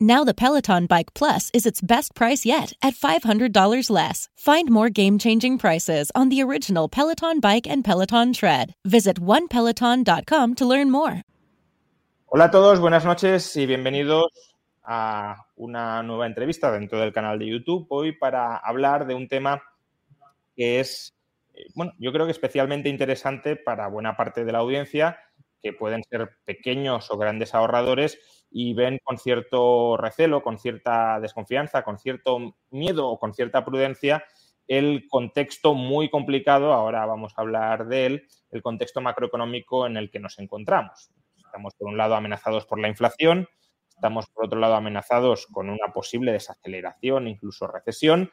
Now the Peloton Bike Plus is its best price yet at $500 less. Find more game-changing prices on the original Peloton Bike and Peloton Tread. Visit onepeloton.com to learn more. Hola a todos, buenas noches y bienvenidos a una nueva entrevista dentro del canal de YouTube. Hoy para hablar de un tema que es, eh, bueno, yo creo que especialmente interesante para buena parte de la audiencia, que pueden ser pequeños o grandes ahorradores y ven con cierto recelo, con cierta desconfianza, con cierto miedo o con cierta prudencia el contexto muy complicado, ahora vamos a hablar de él, el contexto macroeconómico en el que nos encontramos. Estamos, por un lado, amenazados por la inflación, estamos, por otro lado, amenazados con una posible desaceleración, incluso recesión.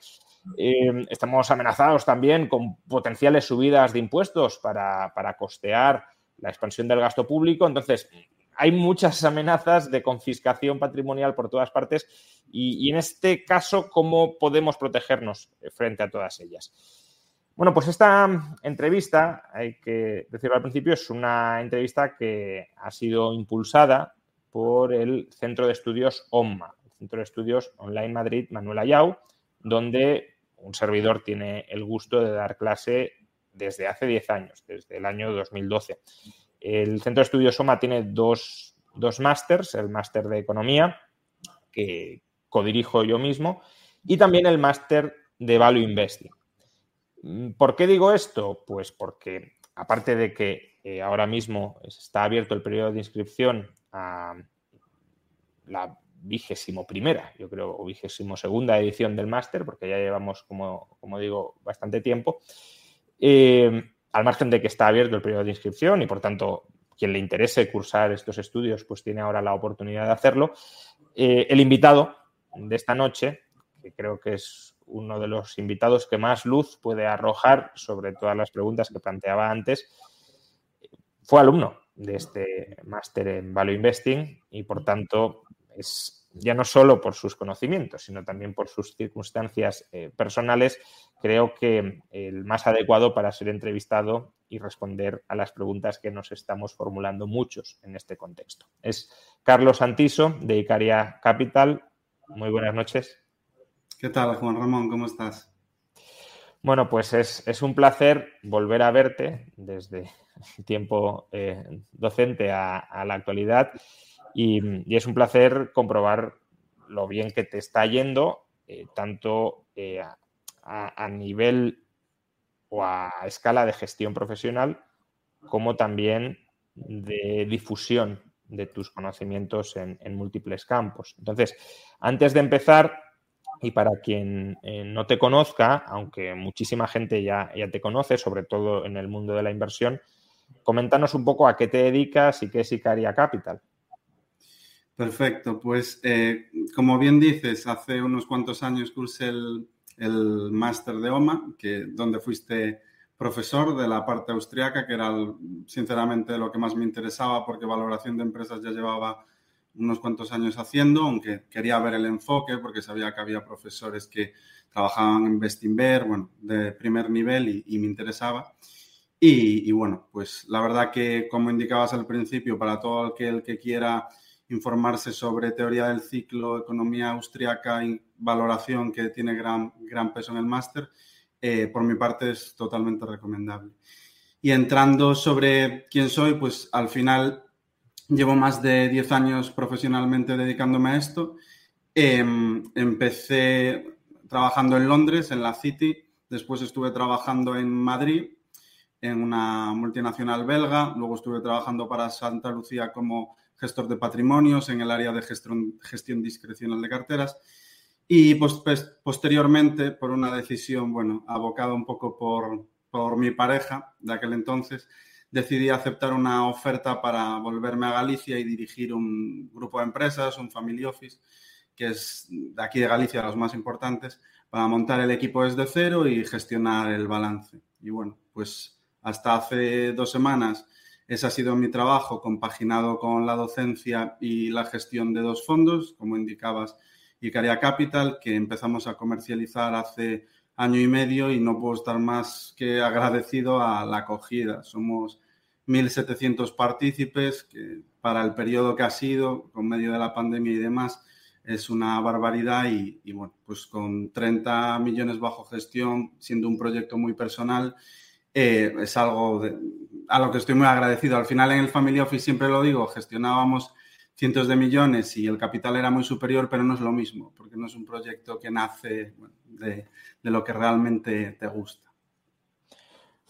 Eh, estamos amenazados también con potenciales subidas de impuestos para, para costear la expansión del gasto público. Entonces, hay muchas amenazas de confiscación patrimonial por todas partes y, en este caso, ¿cómo podemos protegernos frente a todas ellas? Bueno, pues esta entrevista, hay que decirlo al principio, es una entrevista que ha sido impulsada por el Centro de Estudios OMMA, el Centro de Estudios Online Madrid Manuel Ayau, donde un servidor tiene el gusto de dar clase desde hace 10 años, desde el año 2012. El Centro de Estudios SOMA tiene dos, dos másters, el máster de Economía, que codirijo yo mismo, y también el máster de Value Investing. ¿Por qué digo esto? Pues porque, aparte de que eh, ahora mismo está abierto el periodo de inscripción a la vigésimo primera, yo creo, o vigésimo segunda edición del máster, porque ya llevamos, como, como digo, bastante tiempo. Eh, al margen de que está abierto el periodo de inscripción y por tanto quien le interese cursar estos estudios pues tiene ahora la oportunidad de hacerlo. Eh, el invitado de esta noche, que creo que es uno de los invitados que más luz puede arrojar sobre todas las preguntas que planteaba antes, fue alumno de este máster en Value Investing y por tanto es ya no solo por sus conocimientos, sino también por sus circunstancias eh, personales, creo que el más adecuado para ser entrevistado y responder a las preguntas que nos estamos formulando muchos en este contexto. Es Carlos Santiso, de Icaria Capital. Muy buenas noches. ¿Qué tal, Juan Ramón? ¿Cómo estás? Bueno, pues es, un placer volver a verte desde el tiempo eh, docente a la actualidad y, es un placer comprobar lo bien que te está yendo, eh, tanto eh, a, nivel o a escala de gestión profesional, como también de difusión de tus conocimientos en, múltiples campos. Entonces, antes de empezar, y para quien eh, no te conozca, aunque muchísima gente ya, ya te conoce, sobre todo en el mundo de la inversión, coméntanos un poco a qué te dedicas y qué es Icaria Capital. Perfecto, pues eh, como bien dices, hace unos cuantos años cursé el, máster de OMA, que, donde fuiste profesor de la parte austriaca, que era sinceramente lo que más me interesaba porque valoración de empresas ya llevaba unos cuantos años haciendo, aunque quería ver el enfoque porque sabía que había profesores que trabajaban en Bestinver, bueno, de primer nivel y, me interesaba. Y, bueno, pues la verdad que, como indicabas al principio, para todo aquel que quiera informarse sobre teoría del ciclo, economía austriaca y valoración que tiene gran, gran peso en el máster, eh, por mi parte es totalmente recomendable. Y entrando sobre quién soy, pues al final llevo más de 10 años profesionalmente dedicándome a esto. Em, empecé trabajando en Londres, en la City, después estuve trabajando en Madrid, en una multinacional belga, luego estuve trabajando para Santa Lucía como gestor de patrimonios en el área de gestión, gestión discrecional de carteras. Y pues, posteriormente, por una decisión, bueno, abocada un poco por, por mi pareja de aquel entonces, decidí aceptar una oferta para volverme a Galicia y dirigir un grupo de empresas, un family office, que es de aquí de Galicia los más importantes, para montar el equipo desde cero y gestionar el balance. Y bueno, pues hasta hace dos semanas ese ha sido mi trabajo compaginado con la docencia y la gestión de dos fondos, como indicabas, Icaria Capital, que empezamos a comercializar hace año y medio y no puedo estar más que agradecido a la acogida. Somos 1.700 partícipes, que para el periodo que ha sido, con medio de la pandemia y demás, es una barbaridad y, bueno, pues con 30 millones bajo gestión, siendo un proyecto muy personal, eh, es algo a lo que estoy muy agradecido. Al final en el Family Office siempre lo digo, gestionábamos cientos de millones y el capital era muy superior, pero no es lo mismo, porque no es un proyecto que nace de, lo que realmente te gusta.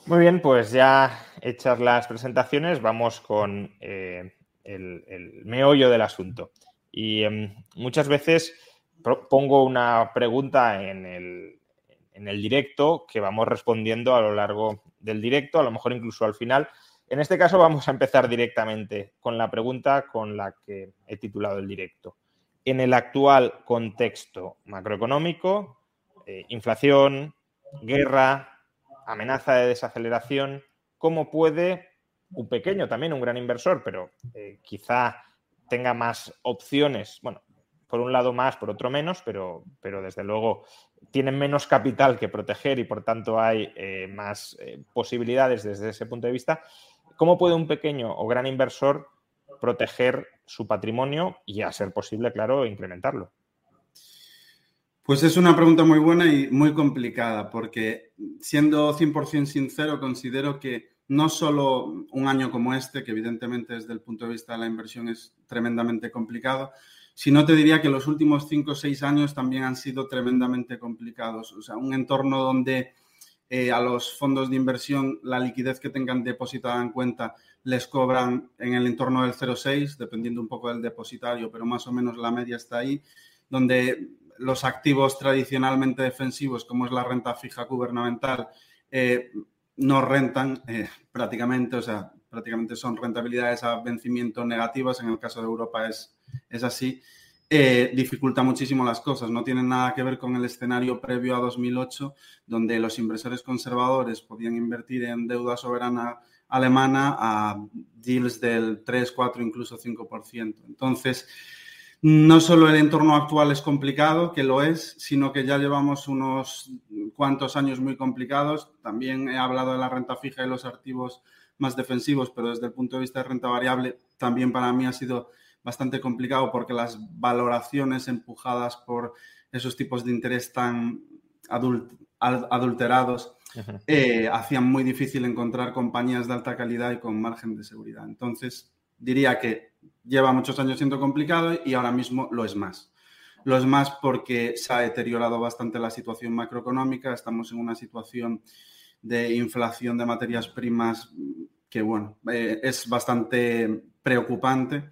Muy bien, pues ya hechas las presentaciones, vamos con eh, el, meollo del asunto. Y em, muchas veces pongo una pregunta en el, en el directo que vamos respondiendo a lo largo del directo, a lo mejor incluso al final. En este caso vamos a empezar directamente con la pregunta con la que he titulado el directo. En el actual contexto macroeconómico, eh, inflación, guerra, amenaza de desaceleración, ¿cómo puede un pequeño, también un gran inversor, pero eh, quizá tenga más opciones, bueno, por un lado más, por otro menos, pero, pero desde luego tienen menos capital que proteger y por tanto hay eh, más posibilidades desde ese punto de vista. ¿Cómo puede un pequeño o gran inversor proteger su patrimonio y, a ser posible, claro, incrementarlo? Pues es una pregunta muy buena y muy complicada, porque siendo 100% sincero, considero que no solo un año como este, que evidentemente desde el punto de vista de la inversión es tremendamente complicado, sino te diría que los últimos 5 o 6 años también han sido tremendamente complicados. O sea, un entorno donde eh, a los fondos de inversión la liquidez que tengan depositada en cuenta les cobran en el entorno del 0,6, dependiendo un poco del depositario, pero más o menos la media está ahí, donde los activos tradicionalmente defensivos, como es la renta fija gubernamental, eh, no rentan eh, prácticamente, o sea, prácticamente son rentabilidades a vencimiento negativas, en el caso de Europa es, es así, eh, dificulta muchísimo las cosas. No tiene nada que ver con el escenario previo a 2008, donde los inversores conservadores podían invertir en deuda soberana alemana a deals del 3, 4, incluso 5%. Entonces, no solo el entorno actual es complicado, que lo es, sino que ya llevamos unos cuantos años muy complicados. También he hablado de la renta fija y los activos más defensivos, pero desde el punto de vista de renta variable, también para mí ha sido bastante complicado porque las valoraciones empujadas por esos tipos de interés tan adulterados eh, hacían muy difícil encontrar compañías de alta calidad y con margen de seguridad. Entonces, diría que lleva muchos años siendo complicado y ahora mismo lo es más. Lo es más porque se ha deteriorado bastante la situación macroeconómica, estamos en una situación de inflación de materias primas que, bueno, eh, es bastante preocupante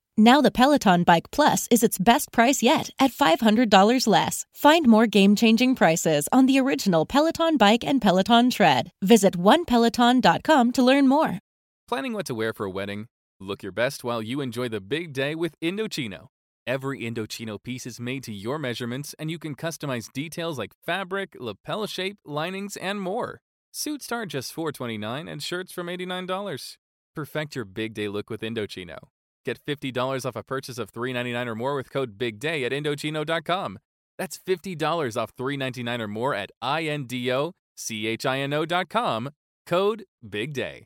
Now the Peloton Bike Plus is its best price yet at $500 less. Find more game-changing prices on the original Peloton Bike and Peloton Tread. Visit onepeloton.com to learn more. Planning what to wear for a wedding? Look your best while you enjoy the big day with Indochino. Every Indochino piece is made to your measurements and you can customize details like fabric, lapel shape, linings, and more. Suits start just 429 and shirts from $89. Perfect your big day look with Indochino. Get $50 off a purchase of $3.99 or more with code BIGDAY at Indochino.com. That's $50 off $3.99 or more at INDOCHINO.com. Code BIGDAY.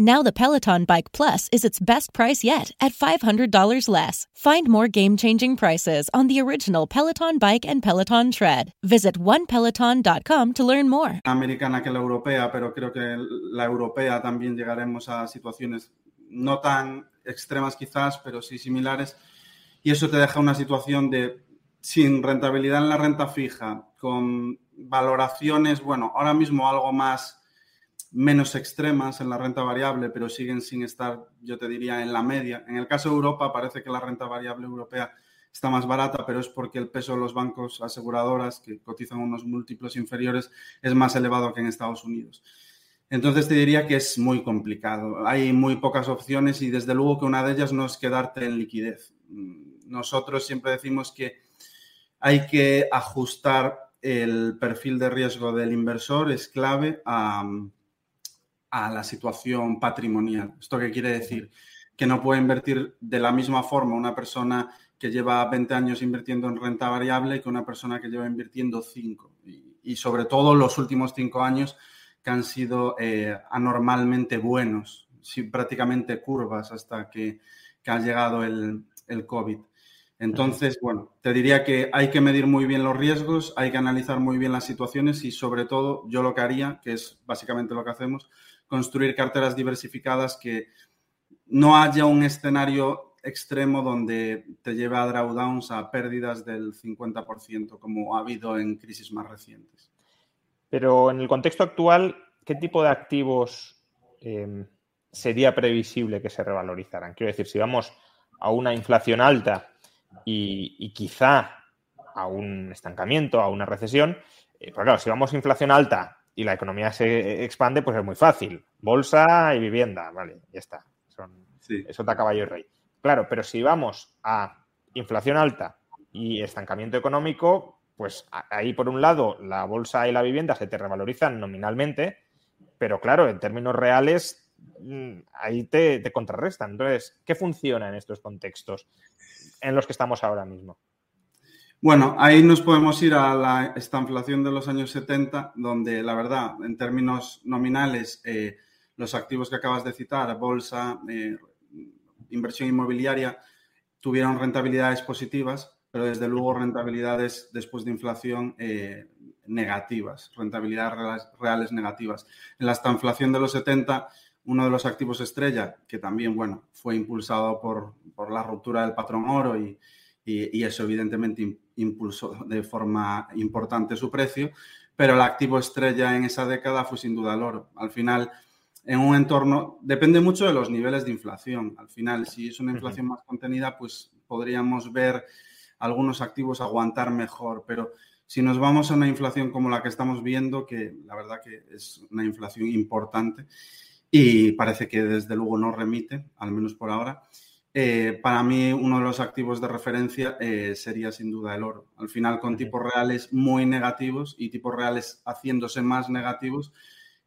Now the Peloton Bike Plus is its best price yet at $500 less. Find more game-changing prices on the original Peloton Bike and Peloton Tread. Visit onepeloton.com to learn more. Americana que la europea, pero creo que la europea también llegaremos a situaciones no tan extremas quizás, pero sí similares. Y eso te deja una situación de sin rentabilidad en la renta fija, con valoraciones, bueno, ahora mismo algo más menos extremas en la renta variable, pero siguen sin estar, yo te diría, en la media. En el caso de Europa, parece que la renta variable europea está más barata, pero es porque el peso de los bancos aseguradoras, que cotizan unos múltiplos inferiores, es más elevado que en Estados Unidos. Entonces te diría que es muy complicado. Hay muy pocas opciones y desde luego que una de ellas no es quedarte en liquidez. Nosotros siempre decimos que hay que ajustar el perfil de riesgo del inversor, es clave a, a la situación patrimonial. ¿Esto qué quiere decir? Que no puede invertir de la misma forma una persona que lleva 20 años invirtiendo en renta variable que una persona que lleva invirtiendo 5. Y, sobre todo los últimos 5 años que han sido eh, anormalmente buenos, prácticamente curvas hasta que, ha llegado el, el COVID. Entonces, bueno, te diría que hay que medir muy bien los riesgos, hay que analizar muy bien las situaciones y sobre todo yo lo que haría, que es básicamente lo que hacemos, construir carteras diversificadas que no haya un escenario extremo donde te lleve a drawdowns, a pérdidas del 50%, como ha habido en crisis más recientes. Pero en el contexto actual, ¿qué tipo de activos em, sería previsible que se revalorizaran? Quiero decir, si vamos a una inflación alta y, quizá a un estancamiento, a una recesión, eh, pues claro, si vamos a inflación alta y la economía se expande, pues es muy fácil. Bolsa y vivienda, vale, ya está. Eso está caballo y rey. Claro, pero si vamos a inflación alta y estancamiento económico, pues ahí por un lado la bolsa y la vivienda se te revalorizan nominalmente, pero claro, en términos reales mm, ahí te, te contrarrestan. Entonces, ¿qué funciona en estos contextos en los que estamos ahora mismo? Bueno, ahí nos podemos ir a la estanflación de los años 70, donde la verdad, en términos nominales, eh, los activos que acabas de citar, bolsa, eh, inversión inmobiliaria, tuvieron rentabilidades positivas, pero desde luego rentabilidades después de inflación eh, negativas, rentabilidades reales, negativas. En la estanflación de los 70, uno de los activos estrella, que también, bueno, fue impulsado por, la ruptura del patrón oro y, y, eso evidentemente impulsó de forma importante su precio, pero el activo estrella en esa década fue sin duda el oro. Al final, en un entorno, depende mucho de los niveles de inflación. Al final, si es una inflación más contenida, pues podríamos ver algunos activos aguantar mejor, pero si nos vamos a una inflación como la que estamos viendo, que la verdad que es una inflación importante y parece que desde luego no remite, al menos por ahora, eh, para mí uno de los activos de referencia eh, sería sin duda el oro. Al final con tipos reales muy negativos y tipos reales haciéndose más negativos,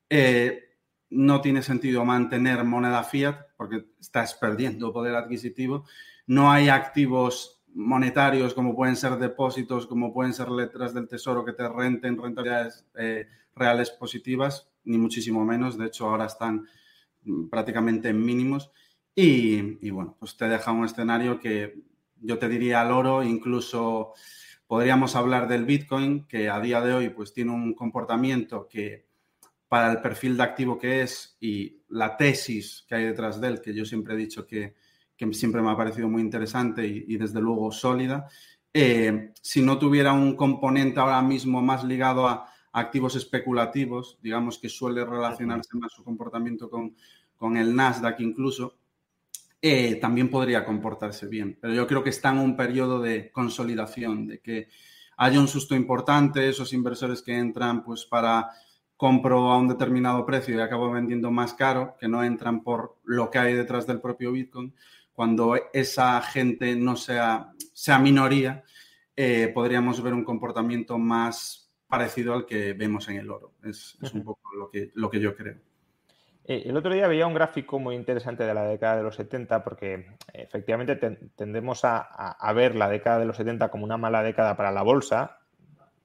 eh, no tiene sentido mantener moneda fiat porque estás perdiendo poder adquisitivo. No hay activos monetarios como pueden ser depósitos, como pueden ser letras del tesoro que te renten rentabilidades reales positivas, ni muchísimo menos. De hecho, ahora están mm, prácticamente en mínimos. Y, bueno, pues te deja un escenario que yo te diría al oro, incluso podríamos hablar del Bitcoin, que a día de hoy pues tiene un comportamiento que para el perfil de activo que es y la tesis que hay detrás de él, que yo siempre he dicho que, siempre me ha parecido muy interesante y, desde luego sólida, eh, si no tuviera un componente ahora mismo más ligado a activos especulativos, digamos que suele relacionarse más su comportamiento con, con el Nasdaq incluso, eh, también podría comportarse bien. Pero yo creo que está en un periodo de consolidación, de que haya un susto importante, esos inversores que entran pues para compro a un determinado precio y acabo vendiendo más caro, que no entran por lo que hay detrás del propio Bitcoin, cuando esa gente no sea, sea minoría, eh, podríamos ver un comportamiento más parecido al que vemos en el oro. Es, un poco lo que, lo que yo creo. Eh, el otro día veía un gráfico muy interesante de la década de los 70 porque efectivamente tendemos a, ver la década de los 70 como una mala década para la bolsa.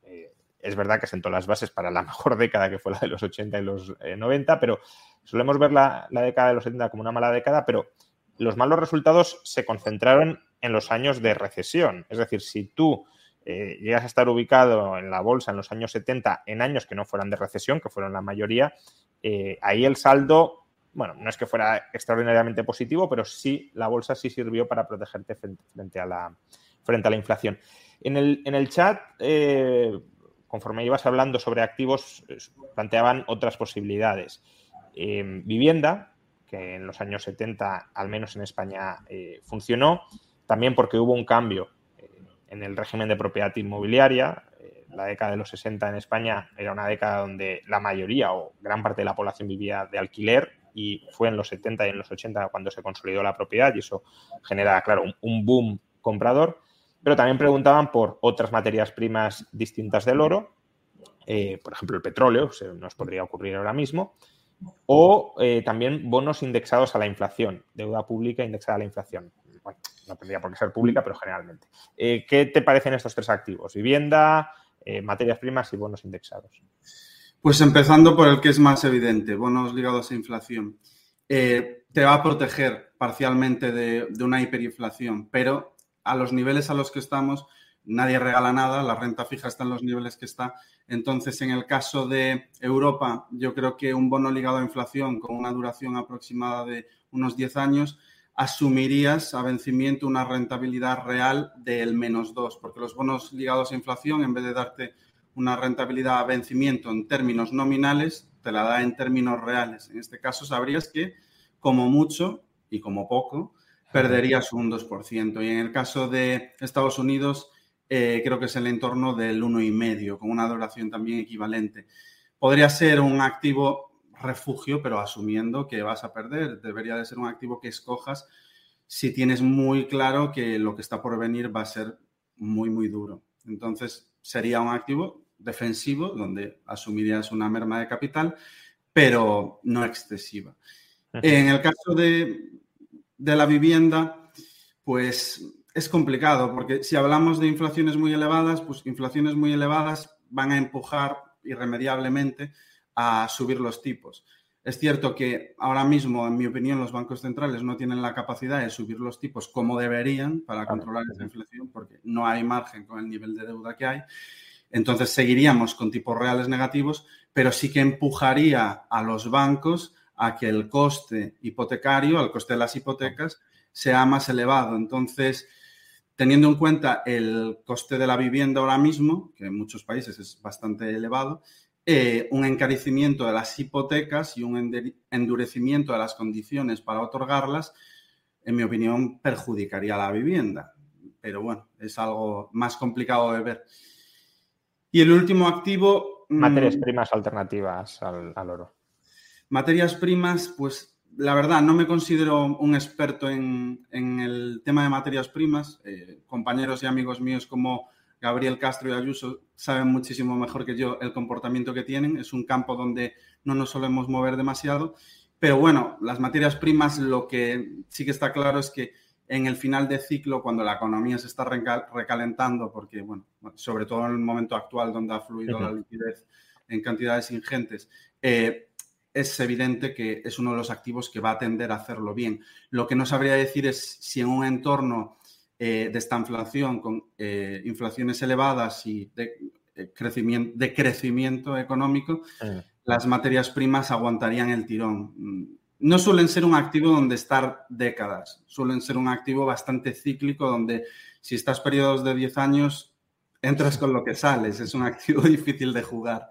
Eh, es verdad que sentó las bases para la mejor década que fue la de los 80 y los 90, eh, pero solemos ver la, década de los 70 como una mala década, pero los malos resultados se concentraron en los años de recesión. Es decir, si tú llegas a estar ubicado en la bolsa en los años 70 en años que no fueran de recesión, que fueron la mayoría, eh, ahí el saldo, bueno, no es que fuera extraordinariamente positivo, pero sí, la bolsa sí sirvió para protegerte frente, a, la, frente a la inflación. En el, en el chat, eh, conforme ibas hablando sobre activos, planteaban otras posibilidades. Eh, vivienda, que en los años 70, al menos en España, funcionó, también porque hubo un cambio en el régimen de propiedad inmobiliaria, la década de los 60 en España era una década donde la mayoría o gran parte de la población vivía de alquiler y fue en los 70 y en los 80 cuando se consolidó la propiedad y eso genera, claro, un, boom comprador. Pero también preguntaban por otras materias primas distintas del oro, eh, por ejemplo el petróleo, se nos podría ocurrir ahora mismo, o eh, también bonos indexados a la inflación, deuda pública indexada a la inflación. Bueno, no tendría por qué ser pública, pero generalmente. Eh, ¿Qué te parecen estos tres activos? Vivienda, eh, materias primas y bonos indexados? Pues empezando por el que es más evidente, bonos ligados a inflación. Eh, te va a proteger parcialmente de, una hiperinflación, pero a los niveles a los que estamos, nadie regala nada, la renta fija está en los niveles que está. Entonces, en el caso de Europa, yo creo que un bono ligado a inflación con una duración aproximada de unos 10 años asumirías a vencimiento una rentabilidad real del menos 2, porque los bonos ligados a inflación, en vez de darte una rentabilidad a vencimiento en términos nominales, te la da en términos reales. En este caso, sabrías que como mucho y como poco, perderías un 2%. Y en el caso de Estados Unidos, eh, creo que es el entorno del 1,5, con una duración también equivalente. Podría ser un activo refugio, pero asumiendo que vas a perder. Debería de ser un activo que escojas si tienes muy claro que lo que está por venir va a ser muy, muy duro. Entonces, sería un activo defensivo donde asumirías una merma de capital, pero no excesiva. En el caso de, de la vivienda, pues es complicado, porque si hablamos de inflaciones muy elevadas, pues inflaciones muy elevadas van a empujar irremediablemente a subir los tipos. Es cierto que ahora mismo, en mi opinión, los bancos centrales no tienen la capacidad de subir los tipos como deberían para controlar esa inflación, porque no hay margen con el nivel de deuda que hay. Entonces seguiríamos con tipos reales negativos, pero sí que empujaría a los bancos a que el coste hipotecario, el coste de las hipotecas, sea más elevado. Entonces, teniendo en cuenta el coste de la vivienda ahora mismo, que en muchos países es bastante elevado, eh, un encarecimiento de las hipotecas y un endurecimiento de las condiciones para otorgarlas, en mi opinión, perjudicaría la vivienda. Pero bueno, es algo más complicado de ver. Y el último activo... Mm, Materias primas alternativas al, oro. Materias primas, pues la verdad, no me considero un experto en, el tema de materias primas. Eh, compañeros y amigos míos como Gabriel Castro y Ayuso saben muchísimo mejor que yo el comportamiento que tienen. Es un campo donde no nos solemos mover demasiado. Pero bueno, las materias primas, lo que sí que está claro es que en el final de ciclo, cuando la economía se está recalentando, porque, bueno, sobre todo en el momento actual donde ha fluido la liquidez en cantidades ingentes, eh, es evidente que es uno de los activos que va a tender a hacerlo bien. Lo que no sabría decir es si en un entorno eh, de esta inflación, con eh, inflaciones elevadas y de, crecimiento, de crecimiento económico, las materias primas aguantarían el tirón. No suelen ser un activo donde estar décadas, suelen ser un activo bastante cíclico donde si estás periodos de 10 años, entras con lo que sales, es un activo difícil de jugar.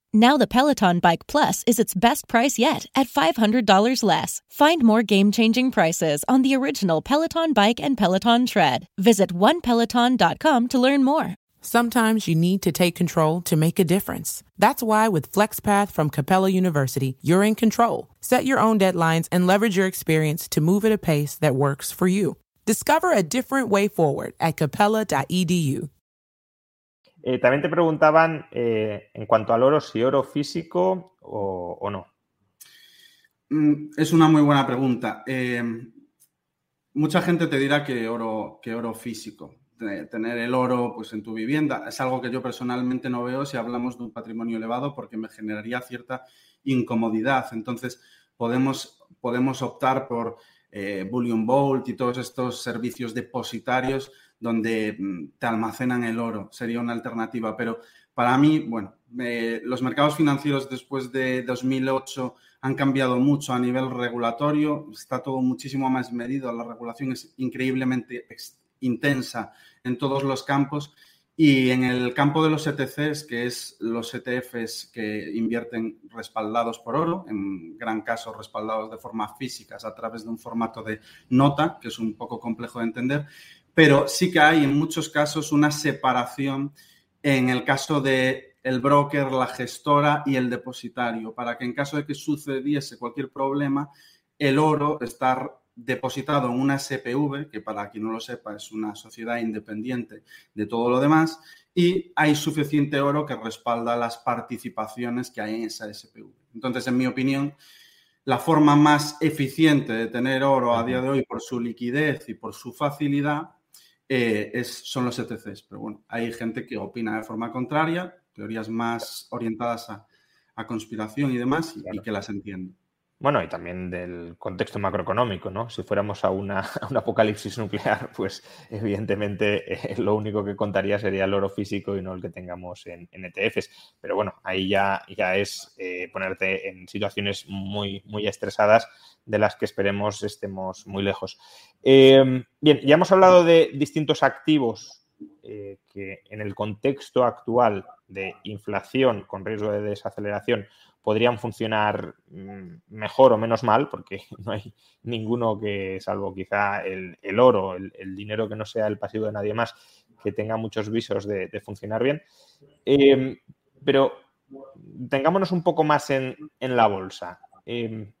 Now the Peloton Bike Plus is its best price yet at $500 less. Find more game-changing prices on the original Peloton Bike and Peloton Tread. Visit onepeloton.com to learn more. Sometimes you need to take control to make a difference. That's why with FlexPath from Capella University, you're in control. Set your own deadlines and leverage your experience to move at a pace that works for you. Discover a different way forward at capella.edu. Eh, también te preguntaban eh, en cuanto al oro, si oro físico o, no. Mm, es una muy buena pregunta. Eh, mucha gente te dirá que oro, que oro físico. Tener el oro pues, en tu vivienda es algo que yo personalmente no veo si hablamos de un patrimonio elevado porque me generaría cierta incomodidad. Entonces, podemos, podemos optar por Bullion Vault y todos estos servicios depositarios donde mm, te almacenan el oro, sería una alternativa. Pero para mí, bueno, los mercados financieros después de 2008 han cambiado mucho a nivel regulatorio, está todo muchísimo más medido, la regulación es increíblemente intensa en todos los campos. Y en el campo de los ETCs, que es los ETFs que invierten respaldados por oro, en gran caso respaldados de forma física a través de un formato de nota, que es un poco complejo de entender, pero sí que hay en muchos casos una separación en el caso de el broker, la gestora y el depositario, para que en caso de que sucediese cualquier problema, el oro está depositado en una SPV, que para quien no lo sepa es una sociedad independiente de todo lo demás, y hay suficiente oro que respalda las participaciones que hay en esa SPV. Entonces, en mi opinión, la forma más eficiente de tener oro a día de hoy por su liquidez y por su facilidad eh, es, son los ETCs. Pero bueno, hay gente que opina de forma contraria, teorías más orientadas a, conspiración y demás, y, que las entiende. Bueno, y también del contexto macroeconómico, ¿no? Si fuéramos a, una, un apocalipsis nuclear, pues evidentemente eh, lo único que contaría sería el oro físico y no el que tengamos en, ETFs. Pero bueno, ahí ya, ya es eh, ponerte en situaciones muy, muy estresadas de las que esperemos estemos muy lejos. Em, bien, ya hemos hablado de distintos activos eh, que en el contexto actual de inflación con riesgo de desaceleración podrían funcionar mm, mejor o menos mal, porque no hay ninguno que, salvo quizá el, oro, el, dinero que no sea el pasivo de nadie más, que tenga muchos visos de, funcionar bien. Em, pero tengámonos un poco más en, la bolsa. Em,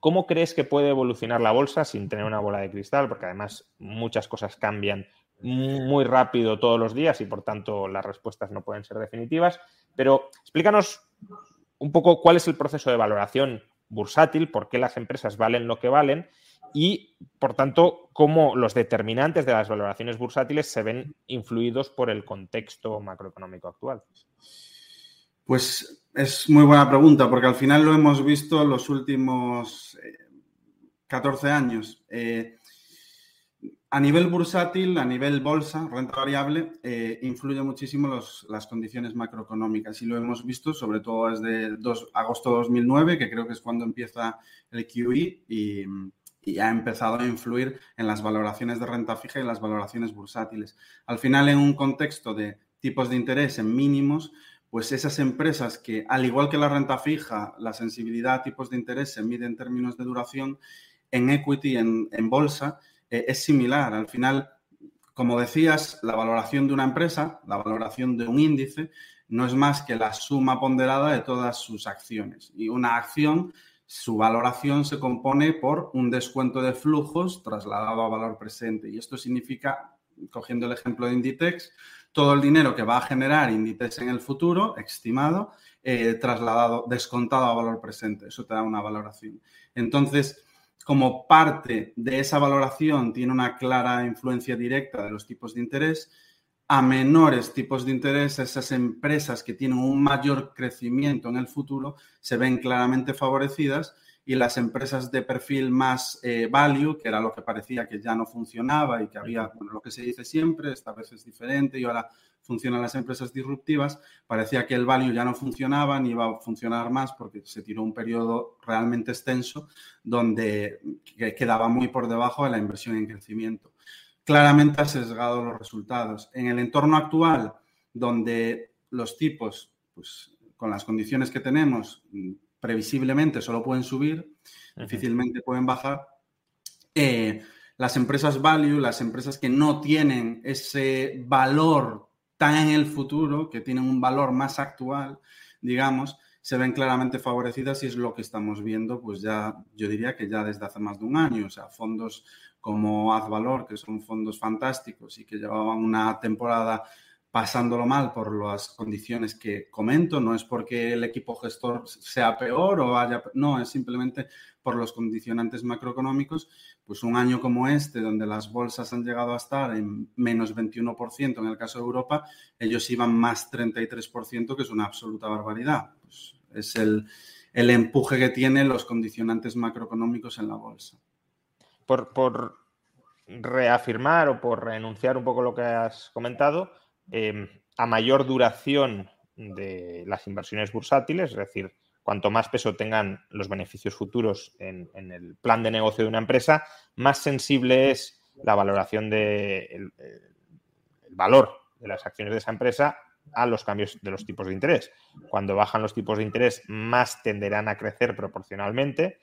¿Cómo crees que puede evolucionar la bolsa sin tener una bola de cristal? Porque además muchas cosas cambian muy rápido todos los días y por tanto las respuestas no pueden ser definitivas. Pero explícanos un poco cuál es el proceso de valoración bursátil, por qué las empresas valen lo que valen y, por tanto, cómo los determinantes de las valoraciones bursátiles se ven influidos por el contexto macroeconómico actual. Pues es muy buena pregunta, porque al final lo hemos visto los últimos 14 eh, años. Eh, a nivel bursátil, a nivel bolsa, renta variable, eh, influye muchísimo las condiciones macroeconómicas y lo hemos visto sobre todo desde agosto de 2009, que creo que es cuando empieza el QE y, y, ha empezado a influir en las valoraciones de renta fija y las valoraciones bursátiles. Al final, en un contexto de tipos de interés en mínimos, pues esas empresas que, al igual que la renta fija, la sensibilidad a tipos de interés se mide en términos de duración, en equity, en, en bolsa, eh, es similar. Al final, como decías, la valoración de una empresa, la valoración de un índice, no es más que la suma ponderada de todas sus acciones. Y una acción, su valoración se compone por un descuento de flujos trasladado a valor presente. Y esto significa, cogiendo el ejemplo de Inditex, todo el dinero que va a generar Inditex en el futuro, estimado, eh, trasladado, descontado a valor presente. Eso te da una valoración. Entonces, como parte de esa valoración tiene una clara influencia directa de los tipos de interés, a menores tipos de interés, esas empresas que tienen un mayor crecimiento en el futuro se ven claramente favorecidas y las empresas de perfil más eh, value, que era lo que parecía que ya no funcionaba y que había, bueno, lo que se dice siempre, esta vez es diferente y ahora funcionan las empresas disruptivas, parecía que el value ya no funcionaba ni iba a funcionar más porque se tiró un periodo realmente extenso donde quedaba muy por debajo de la inversión en crecimiento. Claramente ha sesgado los resultados. En el entorno actual, donde los tipos, pues con las condiciones que tenemos, previsiblemente solo pueden subir, difícilmente pueden bajar. Eh, las empresas value, las empresas que no tienen ese valor tan en el futuro, que tienen un valor más actual, digamos, se ven claramente favorecidas y es lo que estamos viendo, pues ya, yo diría que ya desde hace más de un año, o sea, fondos como Azvalor, que son fondos fantásticos y que llevaban una temporada pasándolo mal por las condiciones que comento, no es porque el equipo gestor sea peor o haya, no, es simplemente por los condicionantes macroeconómicos, pues un año como este, donde las bolsas han llegado a estar en menos 21% en el caso de Europa, ellos iban más 33%, que es una absoluta barbaridad. Pues es el, el empuje que tienen los condicionantes macroeconómicos en la bolsa. Por, por reafirmar o por renunciar un poco lo que has comentado, Em, a mayor duración de las inversiones bursátiles, es decir, cuanto más peso tengan los beneficios futuros en, el plan de negocio de una empresa, más sensible es la valoración de valor de las acciones de esa empresa a los cambios de los tipos de interés. Cuando bajan los tipos de interés, más tenderán a crecer proporcionalmente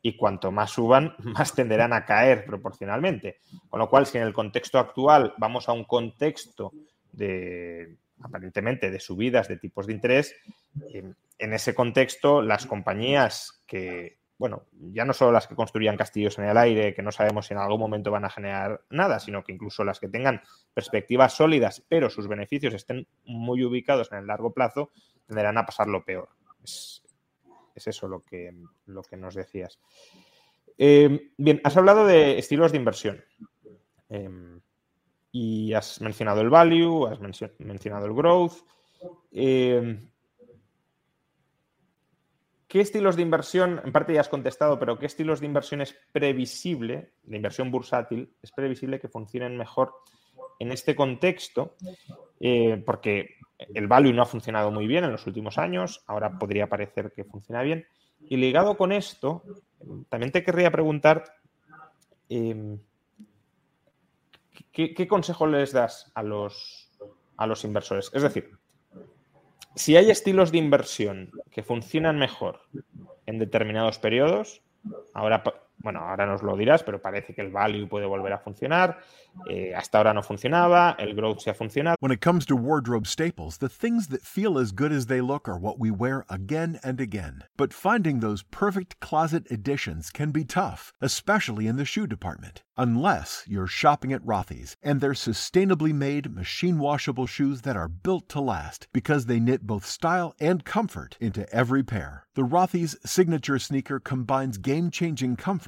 y cuanto más suban, más tenderán a caer proporcionalmente. Con lo cual, si en el contexto actual vamos a un contexto de aparentemente de subidas de tipos de interés, en ese contexto las compañías que, bueno, ya no solo las que construyan castillos en el aire, que no sabemos si en algún momento van a generar nada, sino que incluso las que tengan perspectivas sólidas, pero sus beneficios estén muy ubicados en el largo plazo, tenderán a pasar lo peor. Es, eso lo que, lo que nos decías. Eh, bien, has hablado de estilos de inversión. Em, y has mencionado el value, has mencionado el growth. Eh, ¿qué estilos de inversión, en parte ya has contestado, pero qué estilos de inversión es previsible, de inversión bursátil, es previsible que funcionen mejor en este contexto? Eh, porque el value no ha funcionado muy bien en los últimos años, ahora podría parecer que funciona bien. Y ligado con esto, también te querría preguntar, em, ¿qué, consejo les das a los, a los inversores? Es decir, si hay estilos de inversión que funcionan mejor en determinados periodos, ahora bueno, ahora nos lo dirás, pero parece que el value puede volver a funcionar. Eh, hasta ahora no funcionaba, el growth se ha funcionado. When it comes to wardrobe staples, the things that feel as good as they look are what we wear again and again. But finding those perfect closet additions can be tough, especially in the shoe department. Unless you're shopping at Rothy's and they're sustainably made machine washable shoes that are built to last because they knit both style and comfort into every pair. The Rothy's signature sneaker combines game changing comfort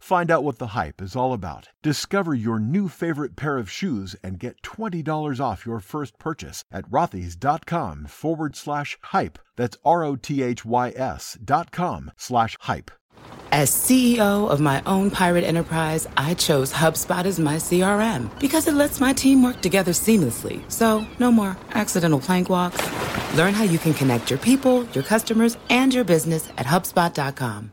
Find out what the hype is all about. Discover your new favorite pair of shoes and get $20 off your first purchase at rothys.com forward slash hype. That's R O T H Y S dot com slash hype. As CEO of my own pirate enterprise, I chose HubSpot as my CRM because it lets my team work together seamlessly. So, no more accidental plank walks. Learn how you can connect your people, your customers, and your business at HubSpot.com.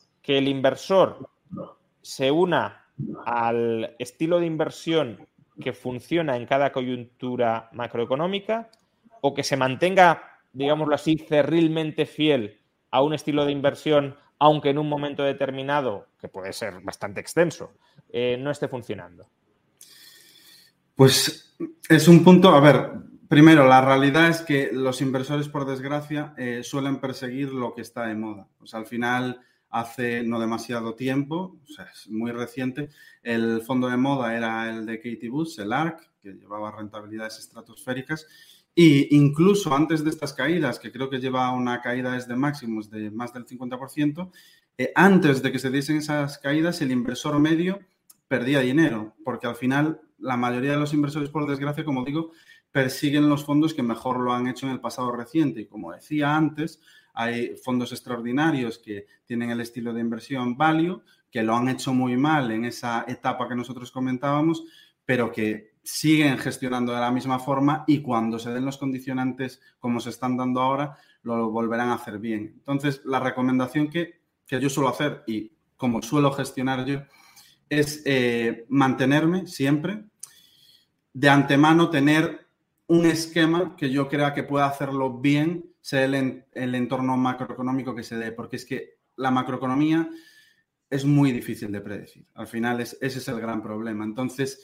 Que el inversor se una al estilo de inversión que funciona en cada coyuntura macroeconómica o que se mantenga, digámoslo así, cerrilmente fiel a un estilo de inversión, aunque en un momento determinado, que puede ser bastante extenso, eh, no esté funcionando? Pues es un punto, a ver, primero, la realidad es que los inversores, por desgracia, eh, suelen perseguir lo que está de moda. O al final hace no demasiado tiempo, o sea, es muy reciente, el fondo de moda era el de Katie Booth, el ARC, que llevaba rentabilidades estratosféricas. Y incluso antes de estas caídas, que creo que lleva una caída desde máximos de más del 50%, eh, antes de que se diesen esas caídas, el inversor medio perdía dinero, porque al final la mayoría de los inversores, por desgracia, como digo, persiguen los fondos que mejor lo han hecho en el pasado reciente. Y como decía antes, hay fondos extraordinarios que tienen el estilo de inversión value, que lo han hecho muy mal en esa etapa que nosotros comentábamos, pero que siguen gestionando de la misma forma y cuando se den los condicionantes como se están dando ahora, lo volverán a hacer bien. Entonces, la recomendación que, yo suelo hacer y como suelo gestionar yo es eh, mantenerme siempre, de antemano tener un esquema que yo crea que pueda hacerlo bien sea el, el entorno macroeconómico que se dé, porque es que la macroeconomía es muy difícil de predecir. Al final ese es el gran problema. Entonces,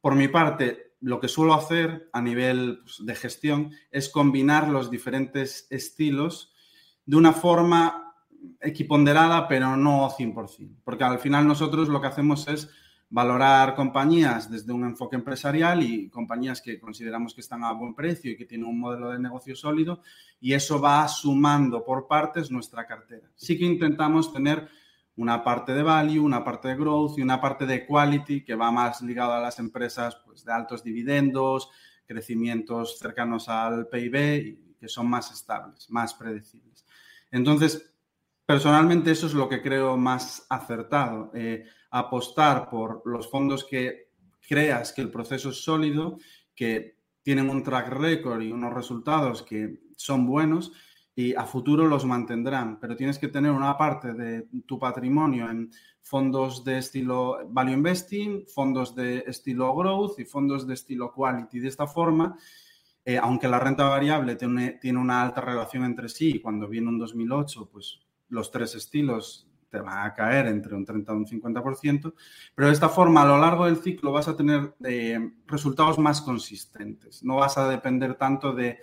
por mi parte, lo que suelo hacer a nivel pues, de gestión es combinar los diferentes estilos de una forma equiponderada, pero no 100%. Porque al final nosotros lo que hacemos es valorar compañías desde un enfoque empresarial y compañías que consideramos que están a buen precio y que tienen un modelo de negocio sólido y eso va sumando por partes nuestra cartera. Sí que intentamos tener una parte de value, una parte de growth y una parte de quality que va más ligada a las empresas pues, de altos dividendos, crecimientos cercanos al PIB y que son más estables, más predecibles. Entonces, personalmente eso es lo que creo más acertado, eh, apostar por los fondos que creas que el proceso es sólido, que tienen un track record y unos resultados que son buenos y a futuro los mantendrán, pero tienes que tener una parte de tu patrimonio en fondos de estilo value investing, fondos de estilo growth y fondos de estilo quality. De esta forma, eh, aunque la renta variable tiene, tiene una alta relación entre sí, cuando viene un 2008, pues los tres estilos te van a caer entre un 30 y un 50%, pero de esta forma a lo largo del ciclo vas a tener eh, resultados más consistentes, no vas a depender tanto de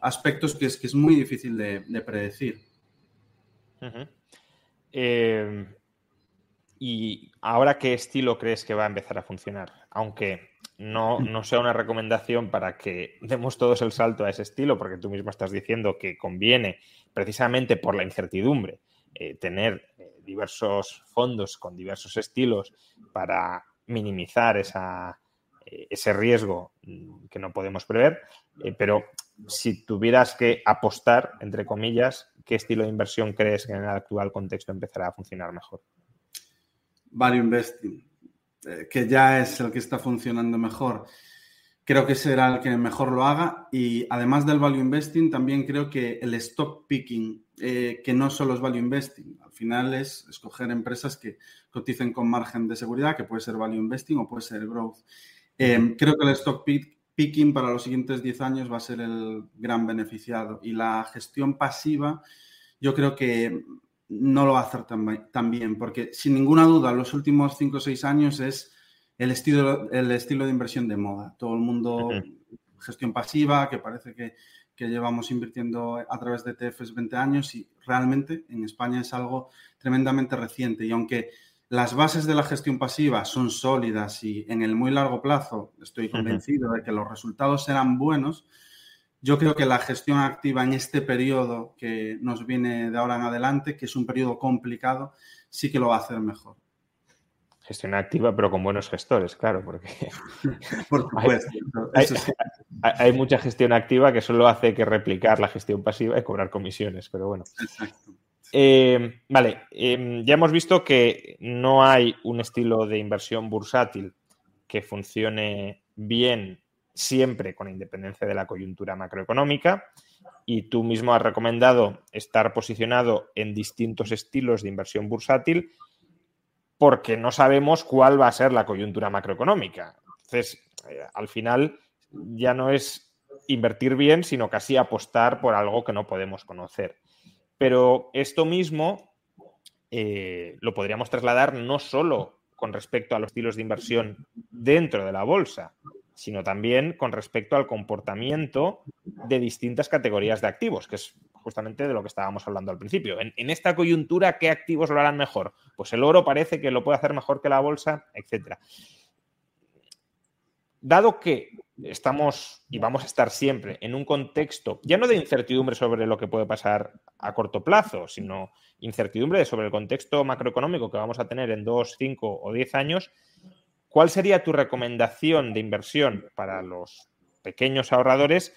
aspectos que es, que es muy difícil de, predecir. Eh, ¿Y ahora qué estilo crees que va a empezar a funcionar? Aunque no, no, sea una recomendación para que demos todos el salto a ese estilo, porque tú mismo estás diciendo que conviene, precisamente por la incertidumbre, eh, tener eh, diversos fondos con diversos estilos para minimizar eh, ese riesgo mm, que no podemos prever. pero si tuvieras que apostar, entre comillas, ¿qué estilo de inversión crees que en el actual contexto empezará a funcionar mejor? Value Investing, que ya es el que está funcionando mejor creo que será el que mejor lo haga. Y además del value investing también creo que el stock picking, eh, que no solo es value investing, al final es escoger empresas que coticen con margen de seguridad, que puede ser value investing o puede ser growth. Eh, creo que el stock picking para los siguientes 10 años va a ser el gran beneficiado. Y la gestión pasiva yo creo que no lo va a hacer tan, bien, porque sin ninguna duda los últimos 5 o 6 años es el estilo, el estilo de inversión de moda. Todo el mundo, gestión pasiva, que parece que, llevamos invirtiendo a través de ETFs 20 años y realmente en España es algo tremendamente reciente. Y aunque las bases de la gestión pasiva son sólidas y en el muy largo plazo estoy convencido de que los resultados serán buenos, yo creo que la gestión activa en este periodo que nos viene de ahora en adelante, que es un periodo complicado, sí que lo va a hacer mejor. Gestión activa, pero con buenos gestores, claro, porque Por hay, mucha gestión activa que solo hace que replicar la gestión pasiva y cobrar comisiones, pero bueno. Eh, vale, em, ya hemos visto que no hay un estilo de inversión bursátil que funcione bien siempre con independencia de la coyuntura macroeconómica y tú mismo has recomendado estar posicionado en distintos estilos de inversión bursátil porque no sabemos cuál va a ser la coyuntura macroeconómica. Entonces, eh, al final ya no es invertir bien, sino casi apostar por algo que no podemos conocer. Pero esto mismo eh, lo podríamos trasladar no solo con respecto a los estilos de inversión dentro de la bolsa, sino también con respecto al comportamiento de distintas categorías de activos, que es justamente de lo que estábamos hablando al principio. En, esta coyuntura, ¿qué activos lo harán mejor? Pues el oro parece que lo puede hacer mejor que la bolsa, etcétera. Dado que estamos y vamos a estar siempre en un contexto, ya no de incertidumbre sobre lo que puede pasar a corto plazo, sino incertidumbre sobre el contexto macroeconómico que vamos a tener en dos, cinco o diez años, ¿cuál sería tu recomendación de inversión para los pequeños ahorradores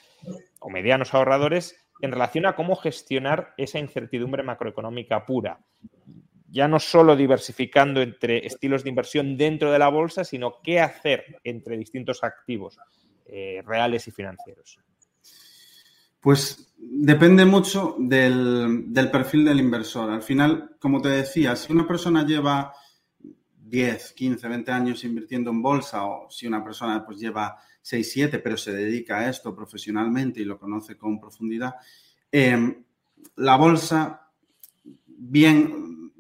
o medianos ahorradores en relación a cómo gestionar esa incertidumbre macroeconómica pura. Ya no solo diversificando entre estilos de inversión dentro de la bolsa, sino qué hacer entre distintos activos eh, reales y financieros. Pues depende mucho del, del, perfil del inversor. Al final, como te decía, si una persona lleva 10, 15, 20 años invirtiendo en bolsa o si una persona pues lleva 6, 7, pero se dedica a esto profesionalmente y lo conoce con profundidad, em, la bolsa, bien,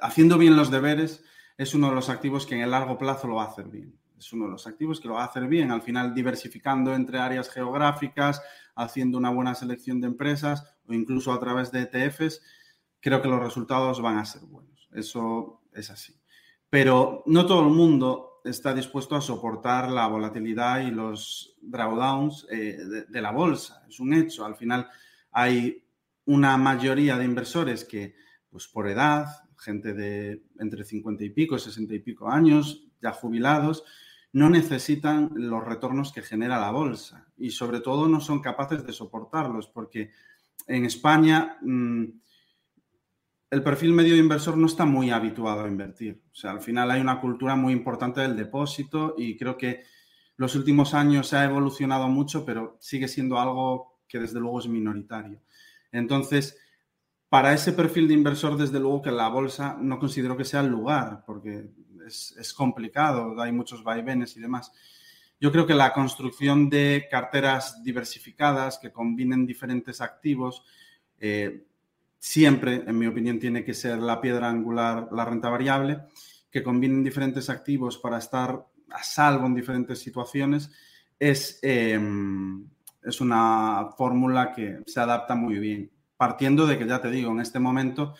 haciendo bien los deberes, es uno de los activos que en el largo plazo lo va a hacer bien. Es uno de los activos que lo va a hacer bien, al final diversificando entre áreas geográficas, haciendo una buena selección de empresas o incluso a través de ETFs, creo que los resultados van a ser buenos. Eso es así. Pero no todo el mundo está dispuesto a soportar la volatilidad y los drawdowns eh, de, la bolsa. Es un hecho. Al final hay una mayoría de inversores que pues por edad, gente de entre 50 y pico, 60 y pico años, ya jubilados, no necesitan los retornos que genera la bolsa y sobre todo no son capaces de soportarlos porque en España mm, el perfil medio inversor no está muy habituado a invertir. O sea, al final hay una cultura muy importante del depósito y creo que los últimos años se ha evolucionado mucho, pero sigue siendo algo que desde luego es minoritario. Entonces, para ese perfil de inversor, desde luego que la bolsa no considero que sea el lugar, porque es, complicado, hay muchos vaivenes y demás. Yo creo que la construcción de carteras diversificadas que combinen diferentes activos eh, siempre, en mi opinión, tiene que ser la piedra angular, la renta variable, que combinen diferentes activos para estar a salvo en diferentes situaciones, es, em, es una fórmula que se adapta muy bien. Partiendo de que, ya te digo, en este momento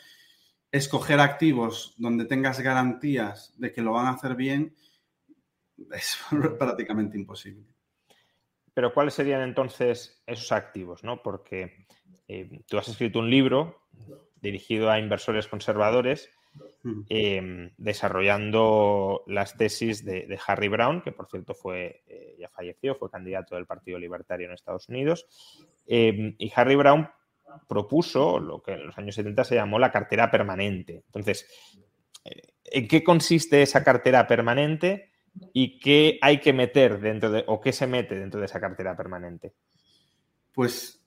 escoger activos donde tengas garantías de que lo van a hacer bien es prácticamente imposible. Pero ¿cuáles serían entonces esos activos? ¿no? Porque eh, tú has escrito un libro dirigido a inversores conservadores em, desarrollando las tesis de, Harry Brown, que por cierto fue, eh, ya falleció, fue candidato del Partido Libertario en Estados Unidos. Em, y Harry Brown propuso lo que en los años 70 se llamó la cartera permanente. Entonces, eh, ¿en qué consiste esa cartera permanente y qué hay que meter dentro de, o qué se mete dentro de esa cartera permanente? Pues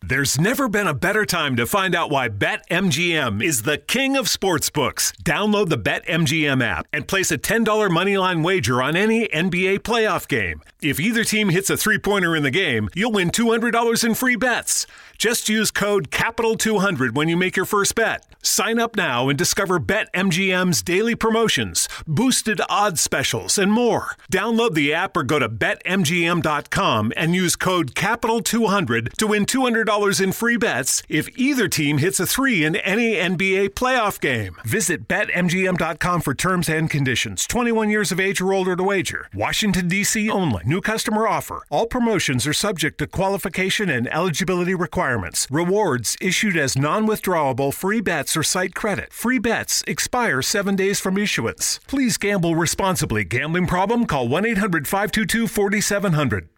There's never been a better time to find out why BetMGM is the king of sportsbooks. Download the BetMGM app and place a $10 moneyline wager on any NBA playoff game. If either team hits a three pointer in the game, you'll win $200 in free bets. Just use code CAPITAL200 when you make your first bet. Sign up now and discover BetMGM's daily promotions, boosted odds specials, and more. Download the app or go to BetMGM.com and use code CAPITAL200 to win $200 in free bets if either team hits a three in any NBA playoff game. Visit BetMGM.com for terms and conditions. 21 years of age or older to wager. Washington, D.C. only. New customer offer. All promotions are subject to qualification and eligibility requirements requirements. Rewards issued as non withdrawable free bets or site credit. Free bets expire seven days from issuance. Please gamble responsibly. Gambling problem? Call 1 800 522 4700.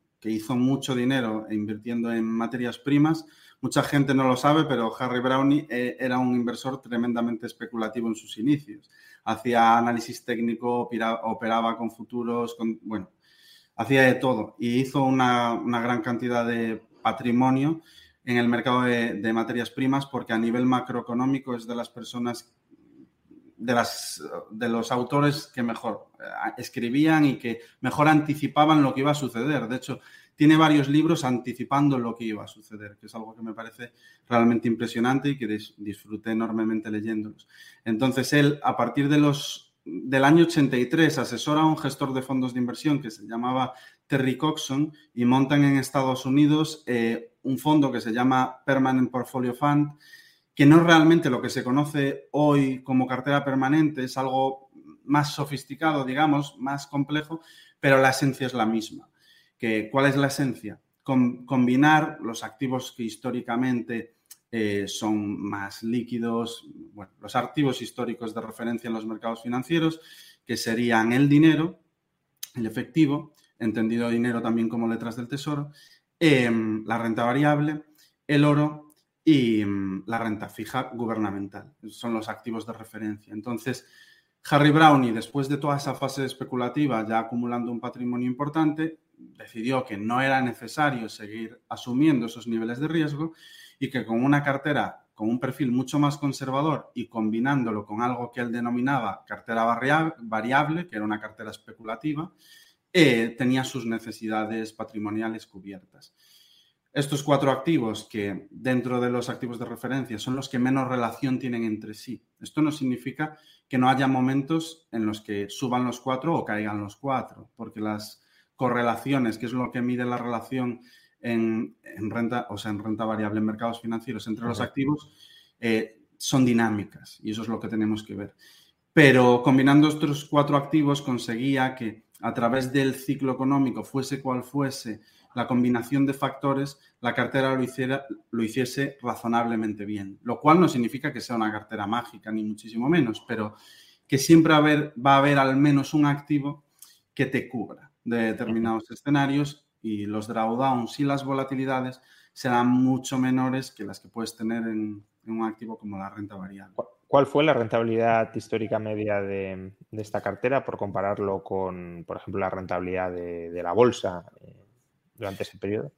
que hizo mucho dinero invirtiendo en materias primas. Mucha gente no lo sabe, pero Harry Brownie eh, era un inversor tremendamente especulativo en sus inicios. Hacía análisis técnico, operaba con futuros, con, bueno, hacía de todo y hizo una, gran cantidad de patrimonio en el mercado de, materias primas porque a nivel macroeconómico es de las personas de, las, de los autores que mejor eh, escribían y que mejor anticipaban lo que iba a suceder. De hecho, tiene varios libros anticipando lo que iba a suceder, que es algo que me parece realmente impresionante y que disfruté enormemente leyéndolos. Entonces, él, a partir de los, del año 83, asesora a un gestor de fondos de inversión que se llamaba Terry Coxon y montan en Estados Unidos eh, un fondo que se llama Permanent Portfolio Fund, que no es realmente lo que se conoce hoy como cartera permanente, es algo más sofisticado, digamos, más complejo, pero la esencia es la misma. Que, ¿Cuál es la esencia? combinar los activos que históricamente eh, son más líquidos, bueno, los activos históricos de referencia en los mercados financieros, que serían el dinero, el efectivo, entendido dinero también como letras del tesoro, em, la renta variable, el oro y mm, la renta fija gubernamental. Son los activos de referencia. Entonces, Harry Brownie, después de toda esa fase especulativa, ya acumulando un patrimonio importante, decidió que no era necesario seguir asumiendo esos niveles de riesgo y que con una cartera con un perfil mucho más conservador y combinándolo con algo que él denominaba cartera variable, que era una cartera especulativa, eh, tenía sus necesidades patrimoniales cubiertas estos cuatro activos que dentro de los activos de referencia son los que menos relación tienen entre sí. Esto no significa que no haya momentos en los que suban los cuatro o caigan los cuatro, porque las correlaciones, que es lo que mide la relación en, renta, o sea, en renta variable en mercados financieros entre los activos, eh, son dinámicas y eso es lo que tenemos que ver. Pero combinando estos cuatro activos conseguía que a través del ciclo económico, fuese cual fuese, la combinación de factores, la cartera lo, hiciera, lo hiciese razonablemente bien. Lo cual no significa que sea una cartera mágica, ni muchísimo menos, pero que siempre va a haber al menos un activo que te cubra de determinados escenarios y los drawdowns y las volatilidades serán mucho menores que las que puedes tener en, un activo como la renta variable. ¿Cuál fue la rentabilidad histórica media de, esta cartera por compararlo con, por ejemplo, la rentabilidad de, la bolsa? Durante ese periodo?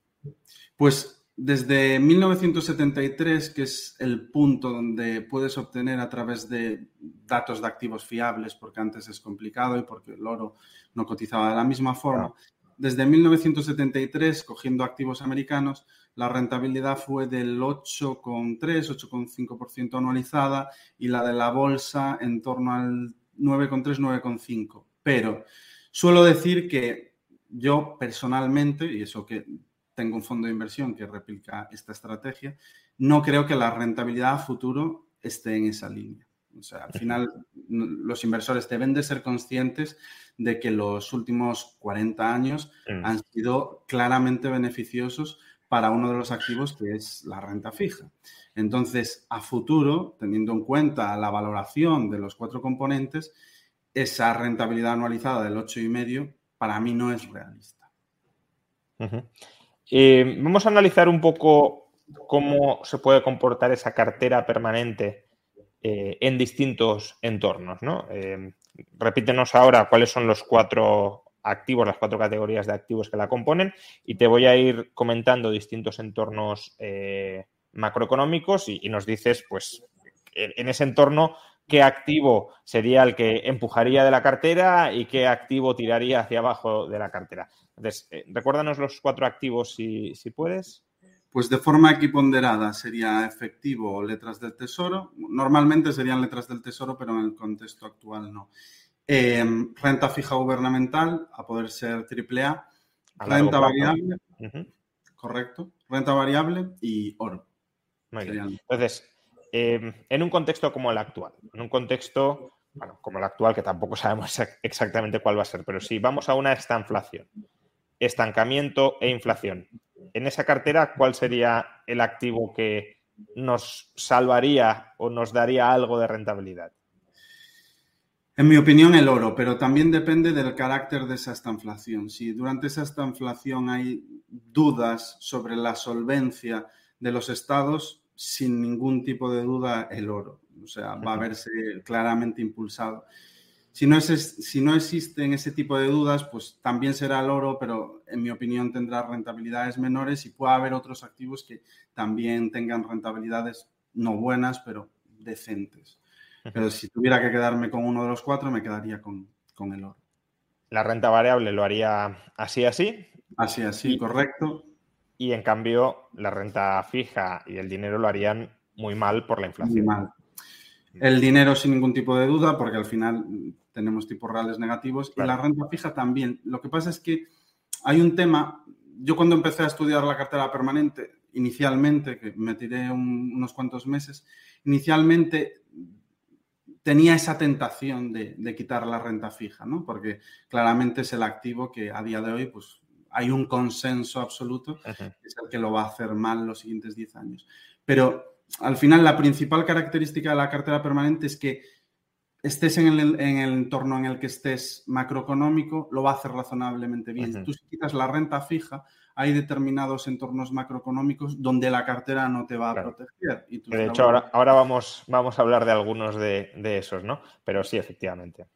Pues desde 1973, que es el punto donde puedes obtener a través de datos de activos fiables, porque antes es complicado y porque el oro no cotizaba de la misma forma. Desde 1973, cogiendo activos americanos, la rentabilidad fue del 8,3, 8,5% anualizada y la de la bolsa en torno al 9,3, 9,5. Pero suelo decir que yo personalmente, y eso que tengo un fondo de inversión que replica esta estrategia, no creo que la rentabilidad a futuro esté en esa línea. O sea, al final los inversores deben de ser conscientes de que los últimos 40 años mm. han sido claramente beneficiosos para uno de los activos que es la renta fija. Entonces, a futuro, teniendo en cuenta la valoración de los cuatro componentes, esa rentabilidad anualizada del 8,5 para mí no es realista. Eh, vamos a analizar un poco cómo se puede comportar esa cartera permanente eh, en distintos entornos. Eh, repítenos ahora cuáles son los cuatro activos, las cuatro categorías de activos que la componen y te voy a ir comentando distintos entornos macroeconómicos y, y, nos dices, pues, en ese entorno, qué activo sería el que empujaría de la cartera y qué activo tiraría hacia abajo de la cartera. Entonces, eh, recuérdanos los cuatro activos si, puedes. Pues de forma equiponderada sería efectivo o letras del tesoro. Normalmente serían letras del tesoro, pero en el contexto actual no. Em, renta fija gubernamental, a poder ser AAA. renta variable, correcto. Renta variable y oro. Muy bien. Entonces, Em, en un contexto como el actual, en un contexto, bueno, como el actual, que tampoco sabemos exactamente cuál va a ser, pero si vamos a una estanflación, estancamiento e inflación, en esa cartera, ¿cuál sería el activo que nos salvaría o nos daría algo de rentabilidad? En mi opinión, el oro, pero también depende del carácter de esa estanflación. Si durante esa estanflación hay dudas sobre la solvencia de los estados, sin ningún tipo de duda el oro. O sea, va a verse claramente impulsado. Si no, es, si no existen ese tipo de dudas, pues también será el oro, pero en mi opinión tendrá rentabilidades menores y puede haber otros activos que también tengan rentabilidades no buenas, pero decentes. Pero si tuviera que quedarme con uno de los cuatro, me quedaría con, el oro. La renta variable lo haría así, así. Así, así, correcto. Y en cambio, la renta fija y el dinero lo harían muy mal por la inflación. Muy mal. El dinero sin ningún tipo de duda, porque al final tenemos tipos reales negativos. Y la renta fija también. Lo que pasa es que hay un tema. Yo cuando empecé a estudiar la cartera permanente, inicialmente, que me tiré unos cuantos meses, inicialmente tenía esa tentación de, quitar la renta fija, ¿no? Porque claramente es el activo que a día de hoy, pues hay un consenso absoluto, que es el que lo va a hacer mal los siguientes 10 años. Pero al final la principal característica de la cartera permanente es que estés en el, entorno en el que estés macroeconómico, lo va a hacer razonablemente bien. Tú si quitas la renta fija, hay determinados entornos macroeconómicos donde la cartera no te va a proteger. de hecho, ahora, ahora, vamos, vamos a hablar de algunos de, esos, ¿no? Pero sí, efectivamente.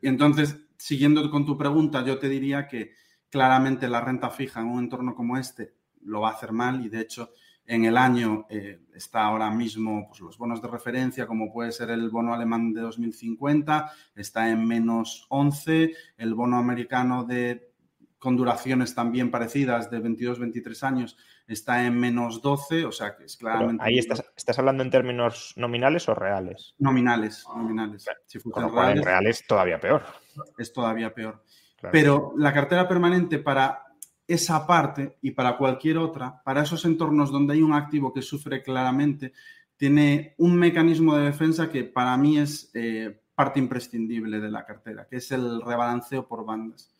Entonces, siguiendo con tu pregunta, yo te diría que claramente la renta fija en un entorno como este lo va a hacer mal y de hecho en el año eh, está ahora mismo pues, los bonos de referencia, como puede ser el bono alemán de 2050, está en menos 11, el bono americano de con duraciones también parecidas de 22-23 años está en menos 12, o sea que es claramente... ahí estás, estás, hablando en términos nominales o reales. Nominales, nominales. Si reales, en reales todavía peor. Es todavía peor. Pero la cartera permanente para esa parte y para cualquier otra, para esos entornos donde hay un activo que sufre claramente, tiene un mecanismo de defensa que para mí es eh, parte imprescindible de la cartera, que es el rebalanceo por bandas.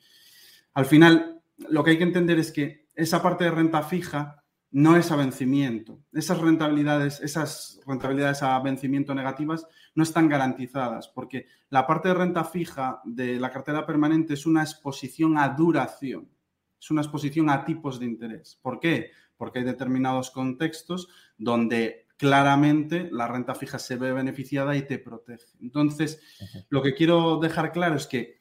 Al final, lo que hay que entender es que esa parte de renta fija no es a vencimiento. Esas rentabilidades, esas rentabilidades a vencimiento negativas no están garantizadas, porque la parte de renta fija de la cartera permanente es una exposición a duración, es una exposición a tipos de interés. ¿Por qué? Porque hay determinados contextos donde claramente la renta fija se ve beneficiada y te protege. Entonces, lo que quiero dejar claro es que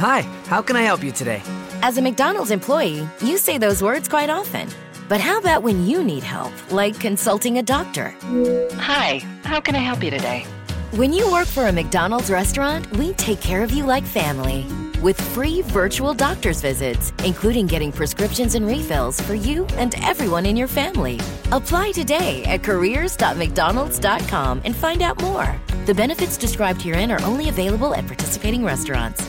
Hi, how can I help you today? As a McDonald's employee, you say those words quite often. But how about when you need help, like consulting a doctor? Hi, how can I help you today? When you work for a McDonald's restaurant, we take care of you like family. With free virtual doctor's visits, including getting prescriptions and refills for you and everyone in your family. Apply today at careers.mcdonalds.com and find out more. The benefits described herein are only available at participating restaurants.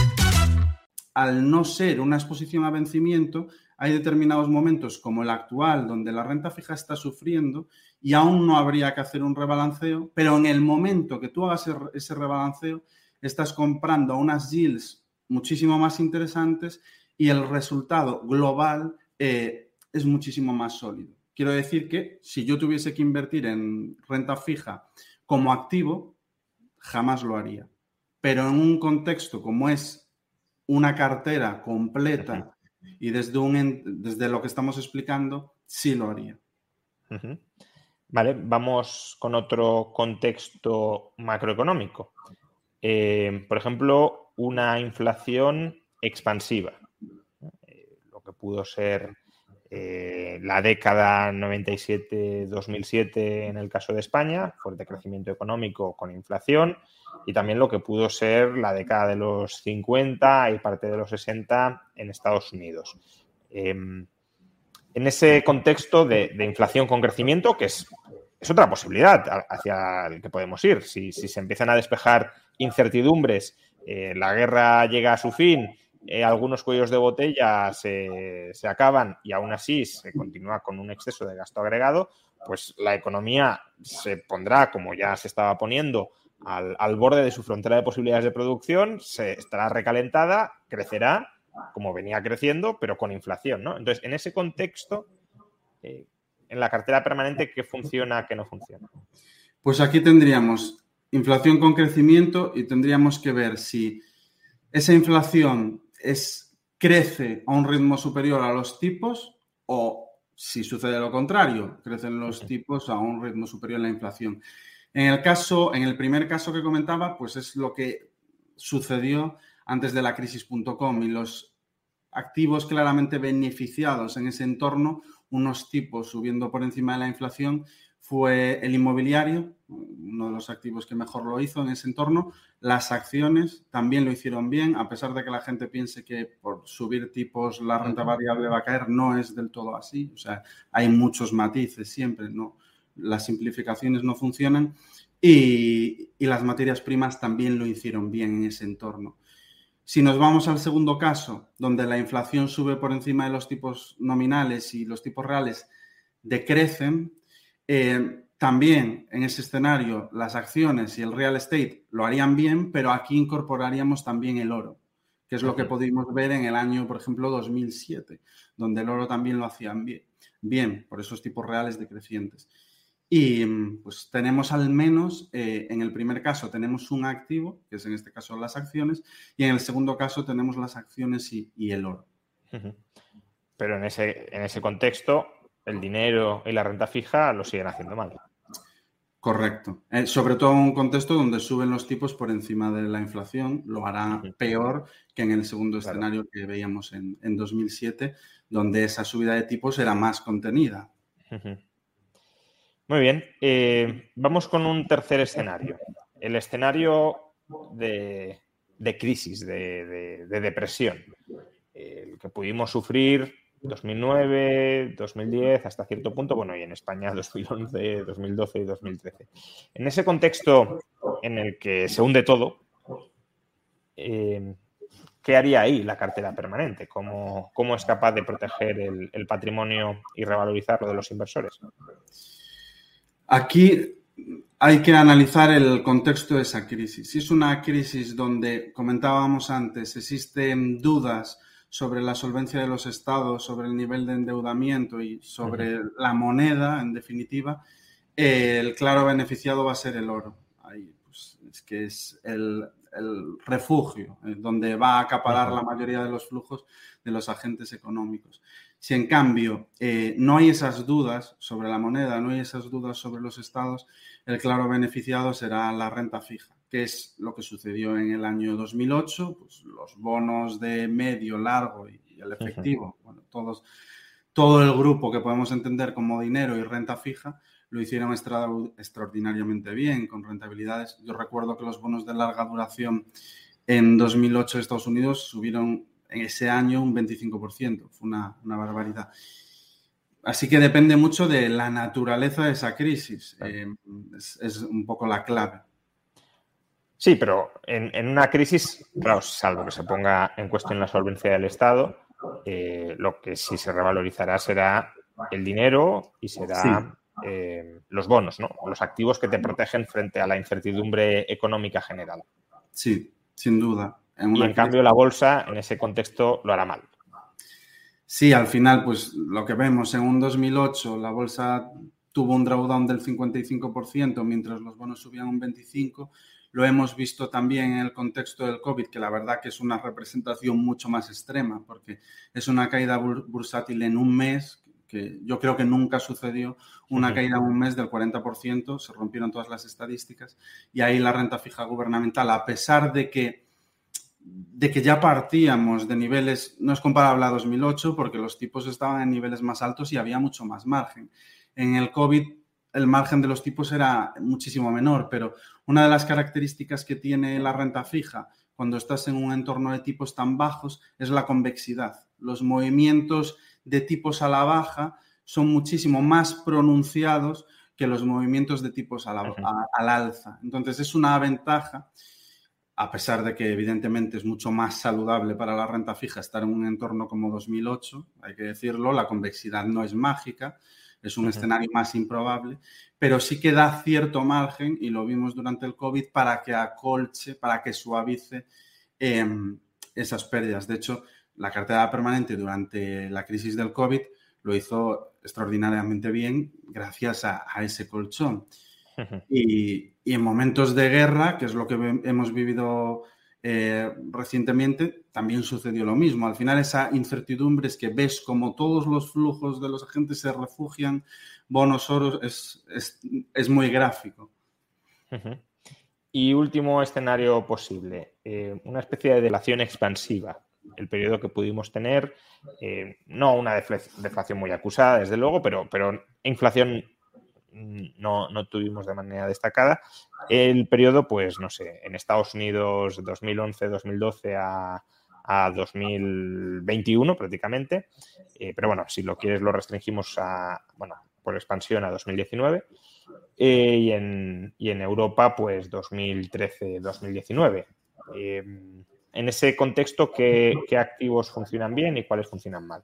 Al no ser una exposición a vencimiento, hay determinados momentos como el actual donde la renta fija está sufriendo y aún no habría que hacer un rebalanceo, pero en el momento que tú hagas ese rebalanceo, estás comprando unas yields muchísimo más interesantes y el resultado global eh, es muchísimo más sólido. Quiero decir que si yo tuviese que invertir en renta fija como activo, jamás lo haría. Pero en un contexto como es una cartera completa y desde, un, desde lo que estamos explicando, sí lo haría. Vale, vamos con otro contexto macroeconómico. Eh, por ejemplo, una inflación expansiva, eh, lo que pudo ser eh, la década 97-2007 en el caso de España, fuerte crecimiento económico con inflación, y también lo que pudo ser la década de los 50 y parte de los 60 en Estados Unidos. Em, en ese contexto de, inflación con crecimiento, que es es otra posibilidad hacia el que podemos ir. Si, se empiezan a despejar incertidumbres, eh, la guerra llega a su fin, eh, algunos cuellos de botella se, acaban y aún así se continúa con un exceso de gasto agregado, pues la economía se pondrá, como ya se estaba poniendo, al, al borde de su frontera de posibilidades de producción, se estará recalentada, crecerá como venía creciendo, pero con inflación, ¿no? Entonces, en ese contexto, eh, en la cartera permanente, ¿qué funciona, qué no funciona? Pues aquí tendríamos inflación con crecimiento y tendríamos que ver si esa inflación es, crece a un ritmo superior a los tipos o si sucede lo contrario, crecen los tipos a un ritmo superior a la inflación. En el caso, en el primer caso que comentaba, pues es lo que sucedió antes de la crisis.com y los activos claramente beneficiados en ese entorno, unos tipos subiendo por encima de la inflación, fue el inmobiliario, uno de los activos que mejor lo hizo en ese entorno. Las acciones también lo hicieron bien, a pesar de que la gente piense que por subir tipos la renta variable va a caer, no es del todo así. O sea, hay muchos matices siempre, ¿no? Las simplificaciones no funcionan y, y las materias primas también lo hicieron bien en ese entorno. Si nos vamos al segundo caso, donde la inflación sube por encima de los tipos nominales y los tipos reales decrecen, eh, también en ese escenario las acciones y el real estate lo harían bien, pero aquí incorporaríamos también el oro, que es lo que pudimos ver en el año, por ejemplo, 2007, donde el oro también lo hacían bien, bien por esos tipos reales decrecientes. Y pues tenemos al menos, eh, en el primer caso tenemos un activo, que es en este caso las acciones, y en el segundo caso tenemos las acciones y, el oro. Pero en ese, en ese contexto, el dinero y la renta fija lo siguen haciendo mal. Correcto. Eh, sobre todo en un contexto donde suben los tipos por encima de la inflación, lo hará peor que en el segundo escenario que veíamos en, en, 2007, donde esa subida de tipos era más contenida. Muy bien, eh, vamos con un tercer escenario. El escenario de, crisis, de, depresión, el que pudimos sufrir 2009, 2010, hasta cierto punto, bueno, y en España 2011, 2012 y 2013. En ese contexto en el que se hunde todo, eh, ¿qué haría ahí la cartera permanente? ¿Cómo, cómo es capaz de proteger el, el patrimonio y revalorizarlo de los inversores? Aquí hay que analizar el contexto de esa crisis. Si es una crisis donde, comentábamos antes, existen dudas sobre la solvencia de los estados, sobre el nivel de endeudamiento y sobre la moneda, en definitiva, el claro beneficiado va a ser el oro. Ahí, pues, es que es el, refugio eh, donde va a acaparar la mayoría de los flujos de los agentes económicos. Si en cambio eh, no hay esas dudas sobre la moneda, no hay esas dudas sobre los estados, el claro beneficiado será la renta fija, que es lo que sucedió en el año 2008, pues los bonos de medio, largo y, el efectivo, bueno, todos, todo el grupo que podemos entender como dinero y renta fija, lo hicieron extraordinariamente bien, con rentabilidades. Yo recuerdo que los bonos de larga duración en 2008 de Estados Unidos subieron en ese año un 25%. Fue una, barbaridad. Así que depende mucho de la naturaleza de esa crisis. Eh, es, un poco la clave. Sí, pero en, una crisis, claro, salvo que se ponga en cuestión la solvencia del Estado, eh, lo que sí se revalorizará será el dinero y será eh, los bonos, ¿no? Los activos que te protegen frente a la incertidumbre económica general. Sí, sin duda y en cambio la bolsa en ese contexto lo hará mal. Sí, al final, pues lo que vemos en un 2008, la bolsa tuvo un drawdown del 55%, mientras los bonos subían un 25%. Lo hemos visto también en el contexto del COVID, que la verdad que es una representación mucho más extrema, porque es una caída bursátil en un mes, que yo creo que nunca sucedió, una caída en un mes del 40%, se rompieron todas las estadísticas, y ahí la renta fija gubernamental, a pesar de que de que ya partíamos de niveles, no es comparable a 2008 porque los tipos estaban en niveles más altos y había mucho más margen. En el COVID el margen de los tipos era muchísimo menor, pero una de las características que tiene la renta fija cuando estás en un entorno de tipos tan bajos es la convexidad. Los movimientos de tipos a la baja son muchísimo más pronunciados que los movimientos de tipos al alza. Entonces es una ventaja, a pesar de que evidentemente es mucho más saludable para la renta fija estar en un entorno como 2008, hay que decirlo, la convexidad no es mágica, es un escenario más improbable, pero sí que da cierto margen, y lo vimos durante el COVID, para que acolche, para que suavice em, esas pérdidas. De hecho, la cartera permanente durante la crisis del COVID lo hizo extraordinariamente bien gracias a, ese colchón. Y, en momentos de guerra, que es lo que hemos vivido eh, recientemente, también sucedió lo mismo. Al final esa incertidumbre es que ves como todos los flujos de los agentes se refugian, bonos, oros, es, muy gráfico. Y último escenario posible, eh, una especie de deflación expansiva el periodo que pudimos tener, eh, no una deflación muy acusada, desde luego, pero, pero inflación no, tuvimos de manera destacada. El periodo, pues, no sé, en Estados Unidos 2011-2012 a, 2021 prácticamente, eh, pero bueno, si lo quieres lo restringimos a, bueno, por expansión a 2019. Eh, y, en, y en Europa, pues 2013-2019 en ese contexto, ¿qué, activos funcionan bien y cuáles funcionan mal?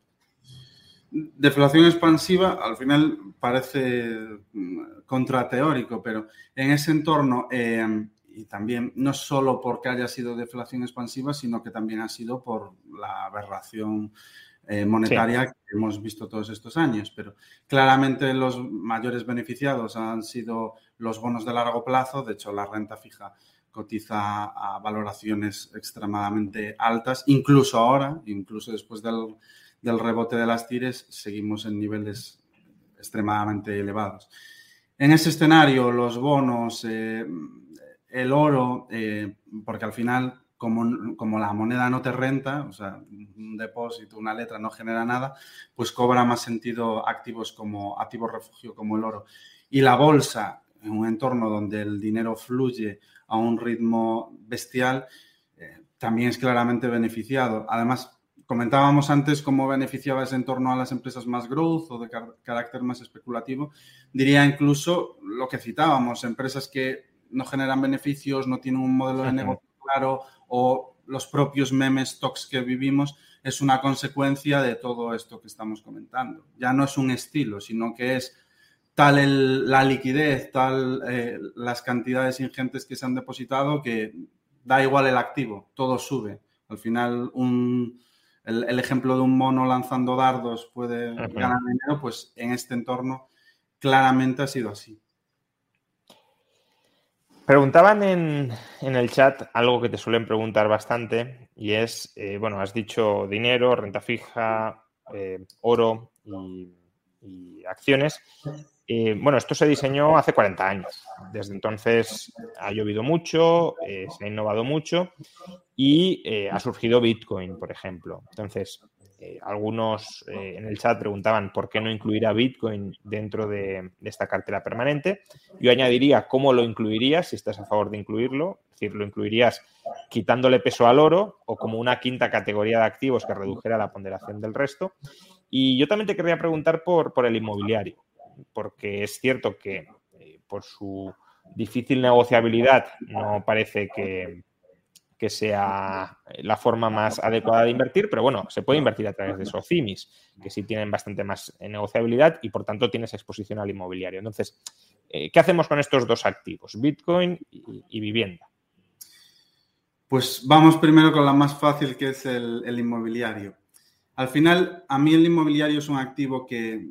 Deflación expansiva al final parece mm, contrateórico, pero en ese entorno, em, y también no solo porque haya sido deflación expansiva, sino que también ha sido por la aberración eh, monetaria que hemos visto todos estos años. Pero claramente los mayores beneficiados han sido los bonos de largo plazo, de hecho la renta fija cotiza a valoraciones extremadamente altas, incluso ahora, incluso después del, rebote de las tires, seguimos en niveles extremadamente elevados. En ese escenario, los bonos, eh, el oro, eh, porque al final, como, como, la moneda no te renta, o sea, un depósito, una letra no genera nada, pues cobra más sentido activos como activos refugio como el oro. Y la bolsa, en un entorno donde el dinero fluye a un ritmo bestial, eh, también es claramente beneficiado. Además, comentábamos antes cómo beneficiaba ese entorno a las empresas más growth o de carácter más especulativo. Diría incluso lo que citábamos, empresas que no generan beneficios, no tienen un modelo de negocio claro o los propios memes stocks que vivimos es una consecuencia de todo esto que estamos comentando. Ya no es un estilo, sino que es tal la liquidez, tal eh, las cantidades ingentes que se han depositado que da igual el activo, todo sube. Al final, el, ejemplo de un mono lanzando dardos puede ganar dinero, pues en este entorno claramente ha sido así. Preguntaban en, el chat algo que te suelen preguntar bastante y es, eh, bueno, has dicho dinero, renta fija, eh, oro y acciones. Eh, bueno, esto se diseñó hace 40 años. Desde entonces ha llovido mucho, eh, se ha innovado mucho y eh, ha surgido Bitcoin, por ejemplo. Entonces, algunos en el chat preguntaban por qué no incluir a Bitcoin dentro de, esta cartera permanente. Yo añadiría cómo lo incluirías, si estás a favor de incluirlo. Es decir, lo incluirías quitándole peso al oro o como una quinta categoría de activos que redujera la ponderación del resto. Y yo también te querría preguntar por, por el inmobiliario porque es cierto que eh, por su difícil negociabilidad no parece que, sea la forma más adecuada de invertir, pero bueno, se puede invertir a través de SOCIMIS, que sí tienen bastante más eh, negociabilidad y por tanto tienes exposición al inmobiliario. Entonces, eh, ¿qué hacemos con estos dos activos, Bitcoin y, vivienda? Pues vamos primero con la más fácil, que es el inmobiliario. Al final, a mí el inmobiliario es un activo que,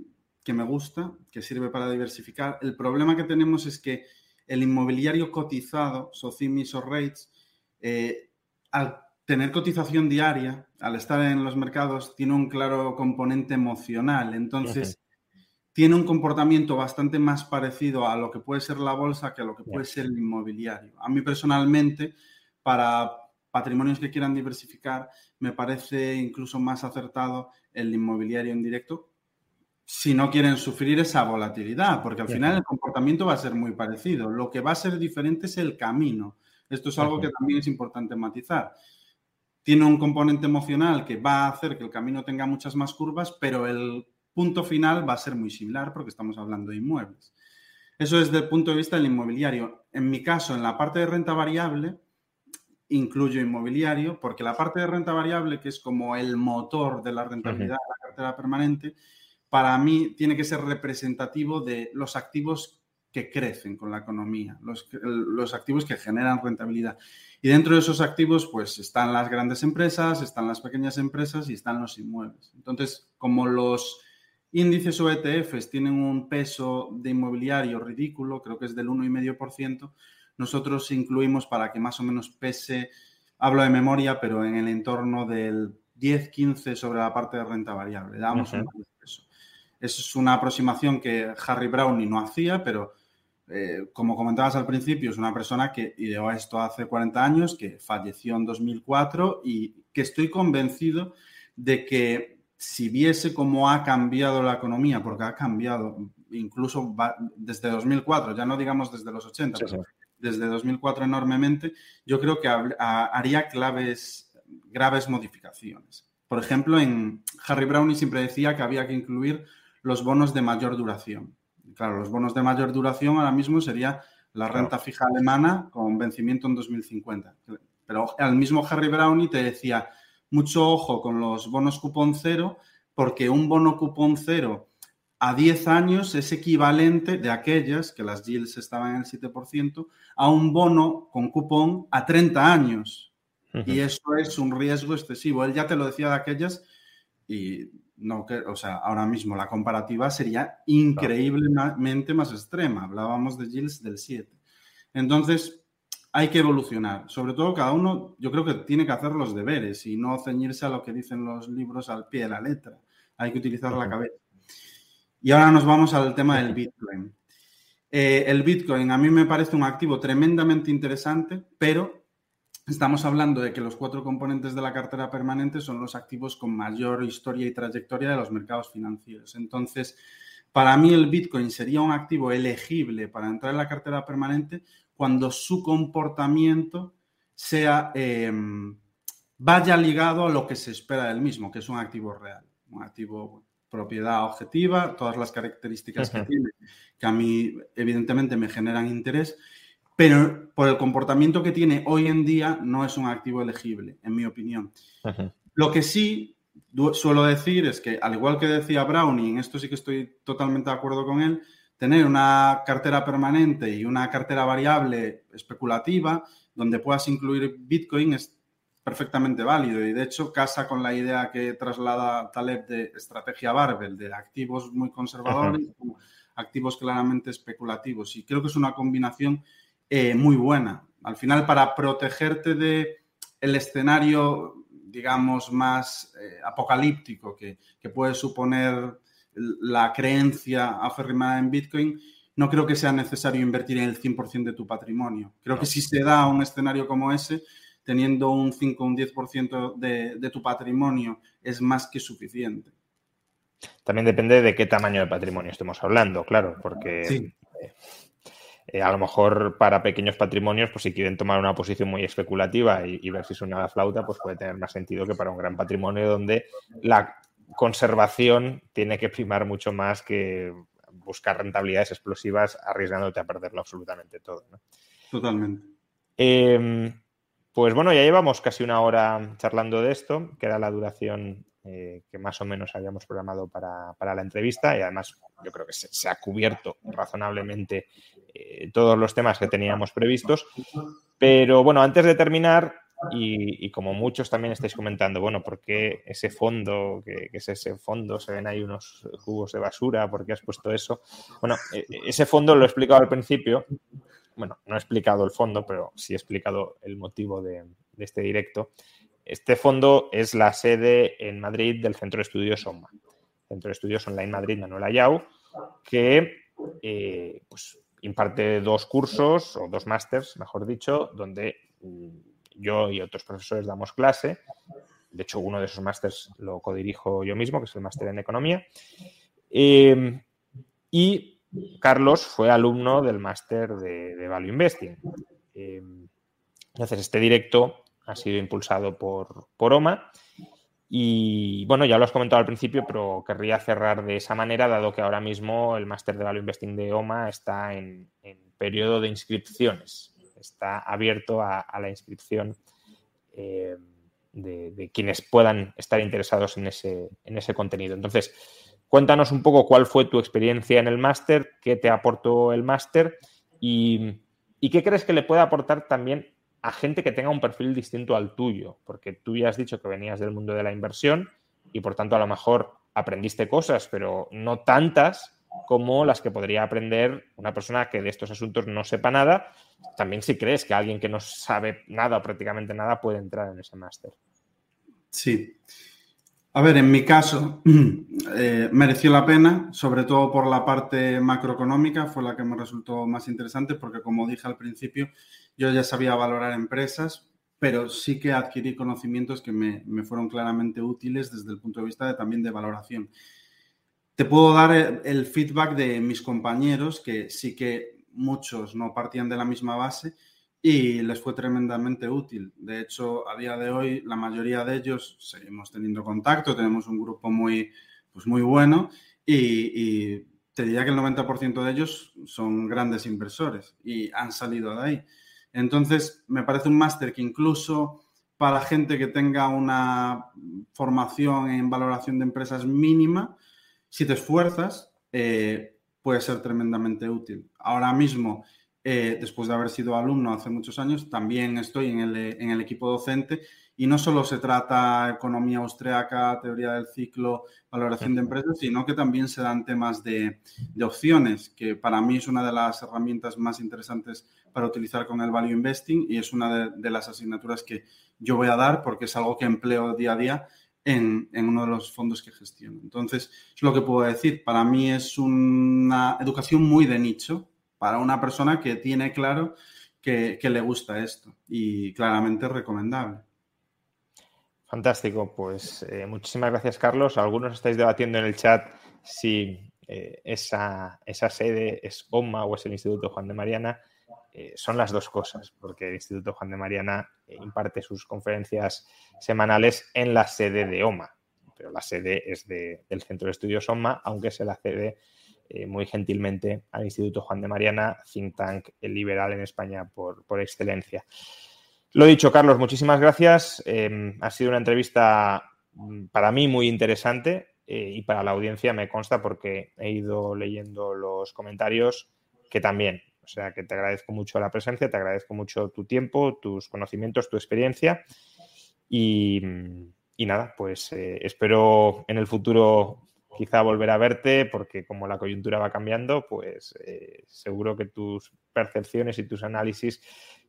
que me gusta, que sirve para diversificar. El problema que tenemos es que el inmobiliario cotizado, SOCIMIS o REITs, eh, al tener cotización diaria, al estar en los mercados, tiene un claro componente emocional. Entonces, tiene un comportamiento bastante más parecido a lo que puede ser la bolsa que a lo que puede ser el inmobiliario. A mí personalmente, para patrimonios que quieran diversificar, me parece incluso más acertado el inmobiliario en directo, si no quieren sufrir esa volatilidad, porque al final el comportamiento va a ser muy parecido. Lo que va a ser diferente es el camino. Esto es algo que también es importante matizar. Tiene un componente emocional que va a hacer que el camino tenga muchas más curvas, pero el punto final va a ser muy similar porque estamos hablando de inmuebles. Eso desde el punto de vista del inmobiliario. En mi caso, en la parte de renta variable, incluyo inmobiliario, porque la parte de renta variable, que es como el motor de la rentabilidad de la cartera permanente, para mí tiene que ser representativo de los activos que crecen con la economía, los, los, activos que generan rentabilidad. Y dentro de esos activos, pues están las grandes empresas, están las pequeñas empresas y están los inmuebles. Entonces, como los índices o ETFs tienen un peso de inmobiliario ridículo, creo que es del 1,5%, nosotros incluimos para que más o menos pese, hablo de memoria, pero en el entorno del 10-15 sobre la parte de renta variable. Damos un peso. Es una aproximación que Harry Brownie no hacía, pero eh, como comentabas al principio, es una persona que ideó esto hace 40 años, que falleció en 2004 y que estoy convencido de que si viese cómo ha cambiado la economía, porque ha cambiado incluso desde 2004, ya no digamos desde los 80, desde 2004 enormemente, yo creo que haría claves, graves modificaciones. Por ejemplo, en Harry Brownie siempre decía que había que incluir los bonos de mayor duración claro, los bonos de mayor duración ahora mismo sería la renta fija alemana con vencimiento en 2050. Pero al mismo Harry Brownie te decía, mucho ojo con los bonos cupón cero, porque un bono cupón cero a 10 años es equivalente de aquellas, que las yields estaban en el 7%, a un bono con cupón a 30 años. Y eso es un riesgo excesivo. Él ya te lo decía de aquellas y no que, o sea, ahora mismo la comparativa sería increíblemente más extrema. Hablábamos de yields del 7. Entonces, hay que evolucionar. Sobre todo, cada uno, yo creo que tiene que hacer los deberes y no ceñirse a lo que dicen los libros al pie de la letra. Hay que utilizar la cabeza. Y ahora nos vamos al tema del Bitcoin. Eh, el Bitcoin a mí me parece un activo tremendamente interesante, pero Estamos hablando de que los cuatro componentes de la cartera permanente son los activos con mayor historia y trayectoria de los mercados financieros. Entonces, para mí el Bitcoin sería un activo elegible para entrar en la cartera permanente cuando su comportamiento sea em, vaya ligado a lo que se espera del mismo, que es un activo real, un activo propiedad objetiva, todas las características que tiene, que a mí evidentemente me generan interés pero por el comportamiento que tiene hoy en día no es un activo elegible, en mi opinión. Lo que sí suelo decir es que, al igual que decía Brownie, en esto sí que estoy totalmente de acuerdo con él, tener una cartera permanente y una cartera variable especulativa donde puedas incluir Bitcoin es perfectamente válido y de hecho casa con la idea que traslada Taleb de estrategia Barbell, de activos muy conservadores, activos claramente especulativos. Y creo que es una combinación eh, muy buena. Al final, para protegerte de el escenario, digamos, más eh, apocalíptico que, puede suponer la creencia afirmada en Bitcoin, no creo que sea necesario invertir en el 100% de tu patrimonio. Creo que si se da un escenario como ese, teniendo un 5 o un 10% de, de tu patrimonio, es más que suficiente. También depende de qué tamaño de patrimonio estemos hablando, claro, porque eh, eh, a lo mejor para pequeños patrimonios, pues si quieren tomar una posición muy especulativa y, ver si suena la flauta, pues puede tener más sentido que para un gran patrimonio donde la conservación tiene que primar mucho más que buscar rentabilidades explosivas arriesgándote a perderlo absolutamente todo. Totalmente. Em, pues bueno, ya llevamos casi una hora charlando de esto, que era la duración eh, que más o menos habíamos programado para, la entrevista y además yo creo que se, ha cubierto razonablemente eh, todos los temas que teníamos previstos. Pero bueno, antes de terminar, y, como muchos también estáis comentando, bueno, ¿por qué ese fondo, que, es ese fondo? Se ven ahí unos jugos de basura, ¿por qué has puesto eso? Bueno, e, e, ese fondo lo he explicado al principio. Bueno, no he explicado el fondo, pero sí he explicado el motivo de, este directo. Este fondo es la sede en Madrid del Centro de Estudios OMA, Centro de Estudios Online Madrid Manuel Ayau, que eh, pues, imparte dos cursos o dos másters, mejor dicho, donde mm, yo y otros profesores damos clase. De hecho, uno de esos másters lo codirijo yo mismo, que es el máster en Economía. Em, y Carlos fue alumno del máster de, Value Investing. Em, entonces, este directo ha sido impulsado por, por OMA Y bueno, ya lo has comentado al principio, pero querría cerrar de esa manera, dado que ahora mismo el máster de Value Investing de OMA está en, periodo de inscripciones. Está abierto a, la inscripción eh, de, quienes puedan estar interesados en ese, en ese contenido. Entonces, cuéntanos un poco cuál fue tu experiencia en el máster, qué te aportó el máster y, y qué crees que le puede aportar también a gente que tenga un perfil distinto al tuyo, porque tú ya has dicho que venías del mundo de la inversión y por tanto a lo mejor aprendiste cosas, pero no tantas como las que podría aprender una persona que de estos asuntos no sepa nada. También si crees que alguien que no sabe nada o prácticamente nada puede entrar en ese máster. Sí. A ver, en mi caso, eh, mereció la pena, sobre todo por la parte macroeconómica, fue la que me resultó más interesante, porque como dije al principio, yo ya sabía valorar empresas, pero sí que adquirí conocimientos que me, fueron claramente útiles desde el punto de vista de, también de valoración. Te puedo dar el feedback de mis compañeros, que sí que muchos no partían de la misma base y les fue tremendamente útil. De hecho, a día de hoy, la mayoría de ellos seguimos teniendo contacto, tenemos un grupo muy, pues muy bueno y, te diría que el 90% de ellos son grandes inversores y han salido de ahí. Entonces, me parece un máster que incluso para gente que tenga una formación en valoración de empresas mínima, si te esfuerzas, eh, puede ser tremendamente útil. Ahora mismo eh, después de haber sido alumno hace muchos años, también estoy en el, equipo docente y no solo se trata economía austriaca, teoría del ciclo, valoración de empresas, sino que también se dan temas de, opciones, que para mí es una de las herramientas más interesantes para utilizar con el Value Investing y es una de, las asignaturas que yo voy a dar porque es algo que empleo día a día en, en, uno de los fondos que gestiono. Entonces, es lo que puedo decir. Para mí es una educación muy de nicho, para una persona que tiene claro que, le gusta esto y claramente recomendable. Fantástico, pues eh, muchísimas gracias Carlos. Algunos estáis debatiendo en el chat si eh, esa, sede es OMA o es el Instituto Juan de Mariana. Eh, son las dos cosas, porque el Instituto Juan de Mariana imparte sus conferencias semanales en la sede de OMA, pero la sede es del Centro de Estudios OMA, aunque se la cede eh, muy gentilmente al Instituto Juan de Mariana, think tank liberal en España por, excelencia. Lo dicho, Carlos, muchísimas gracias. Em, ha sido una entrevista mm, para mí muy interesante eh, y para la audiencia me consta porque he ido leyendo los comentarios que también. O sea que te agradezco mucho la presencia, te agradezco mucho tu tiempo, tus conocimientos, tu experiencia y, nada, pues eh, espero en el futuro quizá volver a verte porque como la coyuntura va cambiando, pues eh, seguro que tus percepciones y tus análisis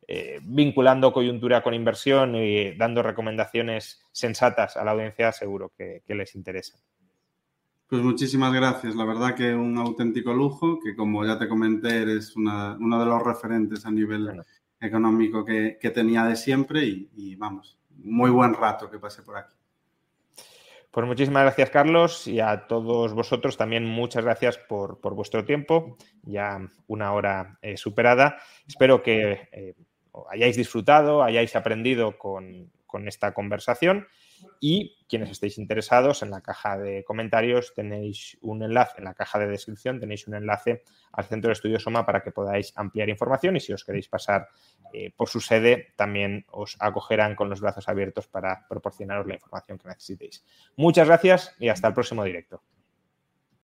eh, vinculando coyuntura con inversión y dando recomendaciones sensatas a la audiencia, seguro que, les interesa. Pues muchísimas gracias. La verdad que un auténtico lujo, que como ya te comenté, eres uno de los referentes a nivel económico que, tenía de siempre y, y vamos, muy buen rato que pasé por aquí. Pues muchísimas gracias, Carlos, y a todos vosotros también muchas gracias por, vuestro tiempo, ya una hora eh, superada. Espero que eh, hayáis disfrutado, hayáis aprendido con, con esta conversación y quienes estéis interesados, en la caja de comentarios tenéis un enlace, en la caja de descripción tenéis un enlace al Centro de Estudios SOMA para que podáis ampliar información y si os queréis pasar eh, por su sede, también os acogerán con los brazos abiertos para proporcionaros la información que necesitéis. Muchas gracias y hasta el próximo directo.